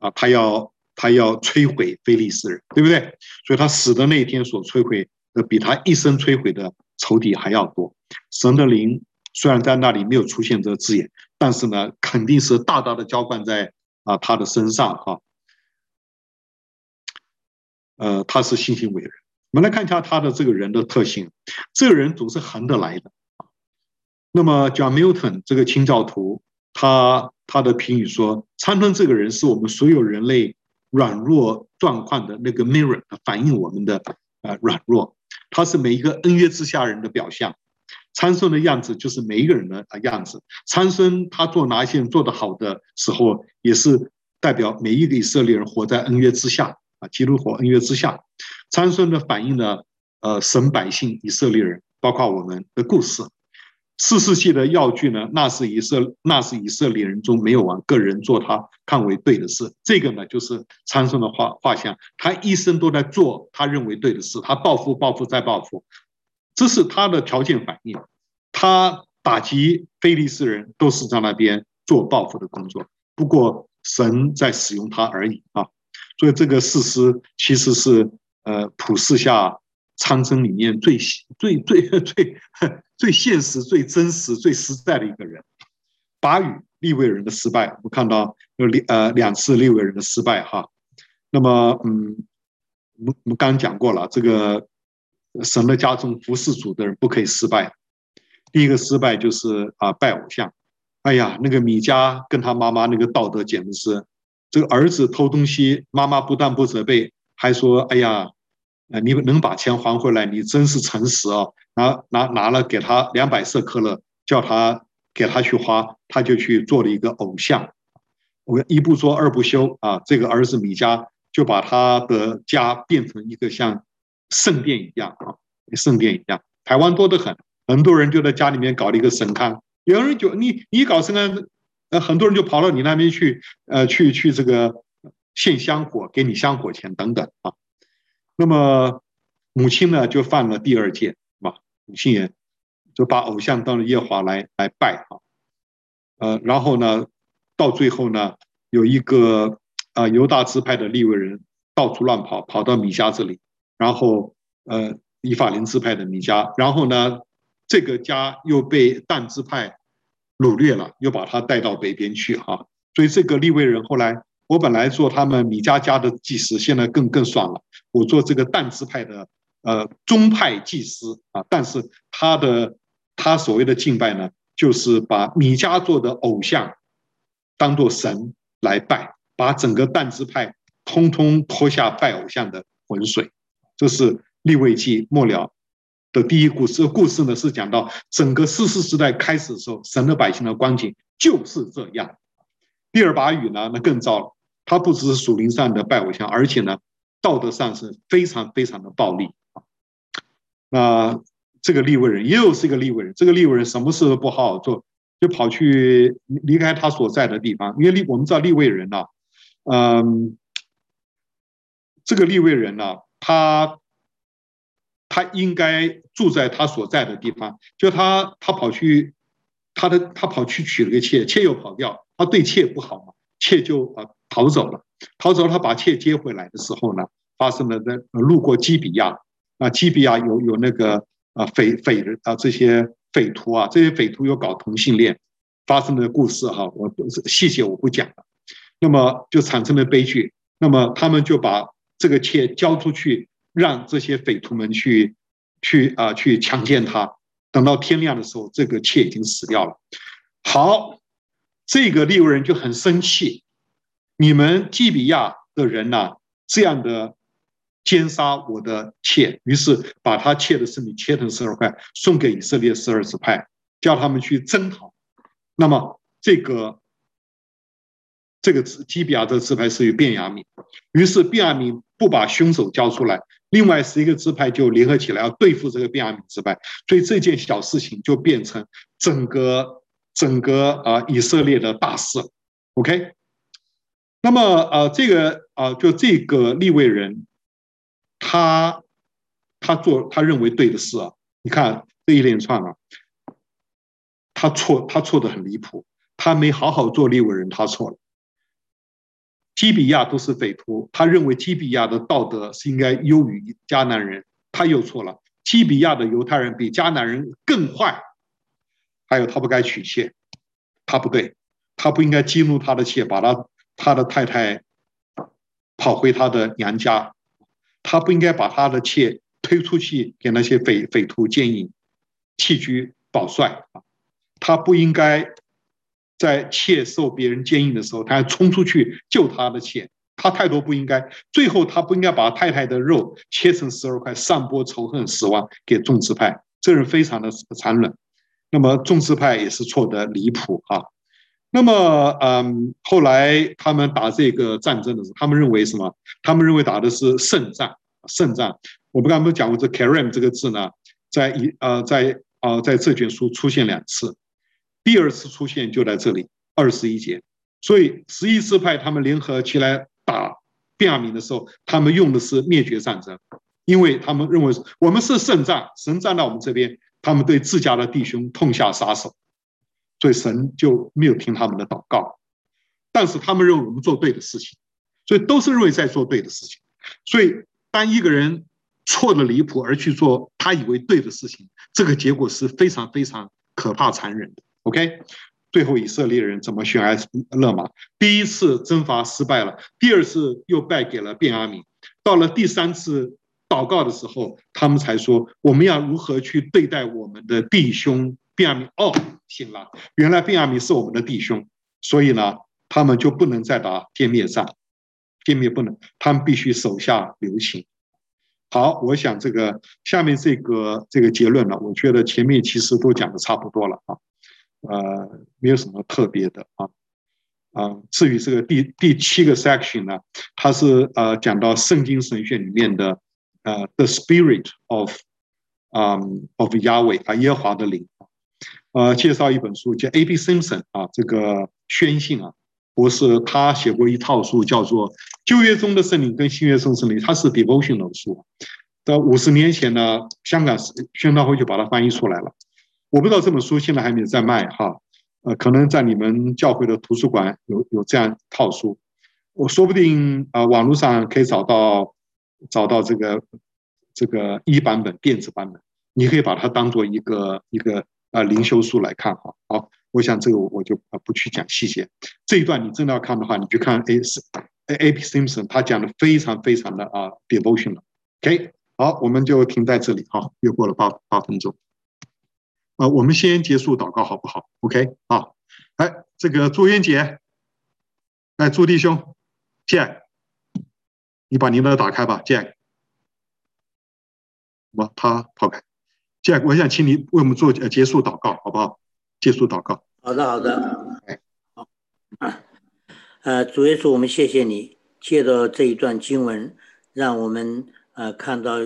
啊，他要他要摧毁非利士人，对不对？所以他死的那一天所摧毁的，比他一生摧毁的仇敌还要多。神的灵虽然在那里没有出现这个字眼，但是呢，肯定是大大的浇灌在啊他的身上哈。呃，他是信心伟人。我们来看一下他的这个人的特性，这个人总是横得来的。那么，John Milton 这个清教徒，他他的评语说，参孙这个人是我们所有人类。软弱状况的那个 mirror 反映我们的呃软弱，他是每一个恩约之下人的表象。参孙的样子就是每一个人的样子。参孙他做哪一些做得好的时候，也是代表每一个以色列人活在恩约之下啊，基督活恩约之下。参孙的反映了呃神百姓以色列人，包括我们的故事。四世纪的要句呢，那是以色那是以色列人中没有往个人做他看为对的事。这个呢，就是参孙的画画像，他一生都在做他认为对的事，他报复报复再报复，这是他的条件反应。他打击非利士人都是在那边做报复的工作，不过神在使用他而已啊。所以这个事实其实是呃普世下。苍生里面最最最最 最现实、最真实、最实在的一个人，拔语利未人的失败，我看到有两呃两次利未人的失败哈。那么嗯，我我们刚讲过了，这个神的家中服侍主的人不可以失败。第一个失败就是啊拜偶像，哎呀，那个米迦跟他妈妈那个道德简直是，这个儿子偷东西，妈妈不但不责备，还说哎呀。呃，你能把钱还回来，你真是诚实哦。拿拿拿了给他两百色克勒，叫他给他去花，他就去做了一个偶像。我一不做二不休啊，这个儿子米迦就把他的家变成一个像圣殿一样啊，圣殿一样。台湾多得很，很多人就在家里面搞了一个神龛。有人就你你搞神龛，那，很多人就跑到你那边去，呃，去去这个献香火，给你香火钱等等啊。那么母亲呢，就犯了第二戒，是吧？母亲也就把偶像当了耶华来来拜啊，呃，然后呢，到最后呢，有一个啊犹大支派的利未人到处乱跑，跑到米迦这里，然后呃以法莲支派的米迦，然后呢，这个家又被但支派掳掠了，又把他带到北边去哈，所以这个利未人后来。我本来做他们米迦家的祭司，现在更更爽了。我做这个但支派的呃宗派祭司啊，但是他的他所谓的敬拜呢，就是把米迦做的偶像当做神来拜，把整个但支派通通拖下拜偶像的浑水。这是利未记末了的第一故事。故事呢是讲到整个四世时代开始的时候，神的百姓的光景就是这样。第二把雨呢，那更糟了。他不只是属灵上的拜偶像，而且呢，道德上是非常非常的暴力啊。那这个利未人又是一个利未人，这个利未人什么事都不好好做，就跑去离开他所在的地方。因为利我们知道利未人呢，嗯，这个利未人呢，他他应该住在他所在的地方，就他他跑去他的他跑去娶了个妾，妾又跑掉，他对妾不好嘛，妾就啊。逃走了，逃走。他把妾接回来的时候呢，发生了在路过基比亚，啊，基比亚有有那个啊匪匪人啊这些匪徒啊，这些匪徒有搞同性恋，发生的故事哈，我细节我不讲了。那么就产生了悲剧，那么他们就把这个妾交出去，让这些匪徒们去去啊去强奸他。等到天亮的时候，这个妾已经死掉了。好，这个利未人就很生气。你们基比亚的人呐、这样的奸杀我的妾，于是把他妾的身体切成十二块，送给以色列十二支派，叫他们去征讨。那么这个这个基比亚的支派是与便雅悯，于是便雅悯不把凶手交出来，另外十一个支派就联合起来要对付这个便雅悯支派，所以这件小事情就变成整个整个啊以色列的大事。OK。那么，呃，这个，呃，就这个立位人，他他做他认为对的事啊，你看这一连串啊，他错，他错的很离谱，他没好好做立位人，他错了。基比亚都是匪徒，他认为基比亚的道德是应该优于迦南人，他又错了。基比亚的犹太人比迦南人更坏，还有他不该娶妾，他不对，他不应该激怒他的妾，把他他的太太跑回他的娘家，他不应该把他的妾推出去给那些匪匪徒奸淫，弃车保帅，他不应该。在妾受别人奸淫的时候，他还冲出去救他的妾，他太多不应该。最后，他不应该把太太的肉切成十二块，散播仇恨、死亡给众支派。这人非常的残忍。那么，众支派也是错得离谱啊。那么，嗯，后来他们打这个战争的时候，他们认为什么？他们认为打的是胜仗，胜仗。我们刚刚讲过这 “kerem” 这个字呢，在一呃，在呃，在这卷书出现两次。第二次出现就在这里，二十一节。所以十一支派他们联合起来打便雅悯的时候，他们用的是灭绝战争，因为他们认为我们是胜仗，神站在我们这边，他们对自家的弟兄痛下杀手，所以神就没有听他们的祷告。但是他们认为我们做对的事情，所以都是认为在做对的事情。所以当一个人错的离谱而去做他以为对的事情，这个结果是非常非常可怕残忍的。OK，最后以色列人怎么选埃勒玛？第一次征伐失败了，第二次又败给了便雅悯。到了第三次祷告的时候，他们才说：我们要如何去对待我们的弟兄便雅悯？哦，行了，原来便雅悯是我们的弟兄，所以呢，他们就不能再打歼灭战，歼灭不能，他们必须手下留情。好，我想这个下面这个这个结论呢，我觉得前面其实都讲的差不多了啊。呃，没有什么特别的啊，啊，至于这个第第七个 section 呢，它是呃讲到圣经神学里面的呃 the spirit of，嗯、um, of Yahweh 啊耶和华的灵，呃，介绍一本书叫 A.B. Simpson 啊，这个宣信啊博士，他写过一套书叫做旧约中的圣灵跟新约中的圣灵，它是 devotional 书，到五十年前呢，香港宣道会就把它翻译出来了。我不知道这本书现在还没有在卖哈，呃，可能在你们教会的图书馆有有这样一套书，我说不定啊，网络上可以找到找到这个这个一版本电子版本，你可以把它当做一个一个啊灵修书来看哈。好，我想这个我就啊不去讲细节，这一段你真的要看的话，你就看 A A P Simpson 他讲的非常非常的啊 devotion 了 OK，好，我们就停在这里哈，又过了八八分钟。呃，我们先结束祷告好不好？OK，好，哎这个朱渊洁，哎朱弟兄，Jack，你把您的打开吧，Jack，我他抛开，Jack，我想请你为我们做呃结束祷告，好不好？结束祷告。好的，好的。哎，好。呃，主耶稣，我们谢谢你，借着这一段经文，让我们呃看到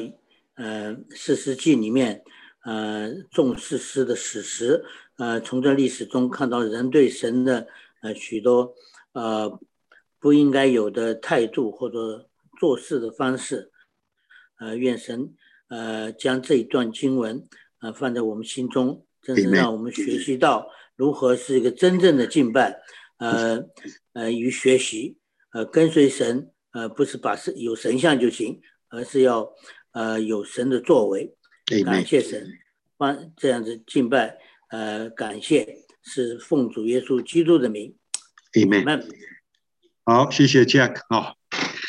呃四世纪里面。呃，众士师的史实，呃，从这历史中看到人对神的呃许多呃不应该有的态度或者做事的方式，呃，愿神呃将这一段经文呃放在我们心中，真是让我们学习到如何是一个真正的敬拜，呃呃与学习，呃跟随神，呃不是把神有神像就行，而是要呃有神的作为。感谢神，帮这样子敬拜，呃，感谢是奉主耶稣基督的名。Amen。好，谢谢 Jack 啊。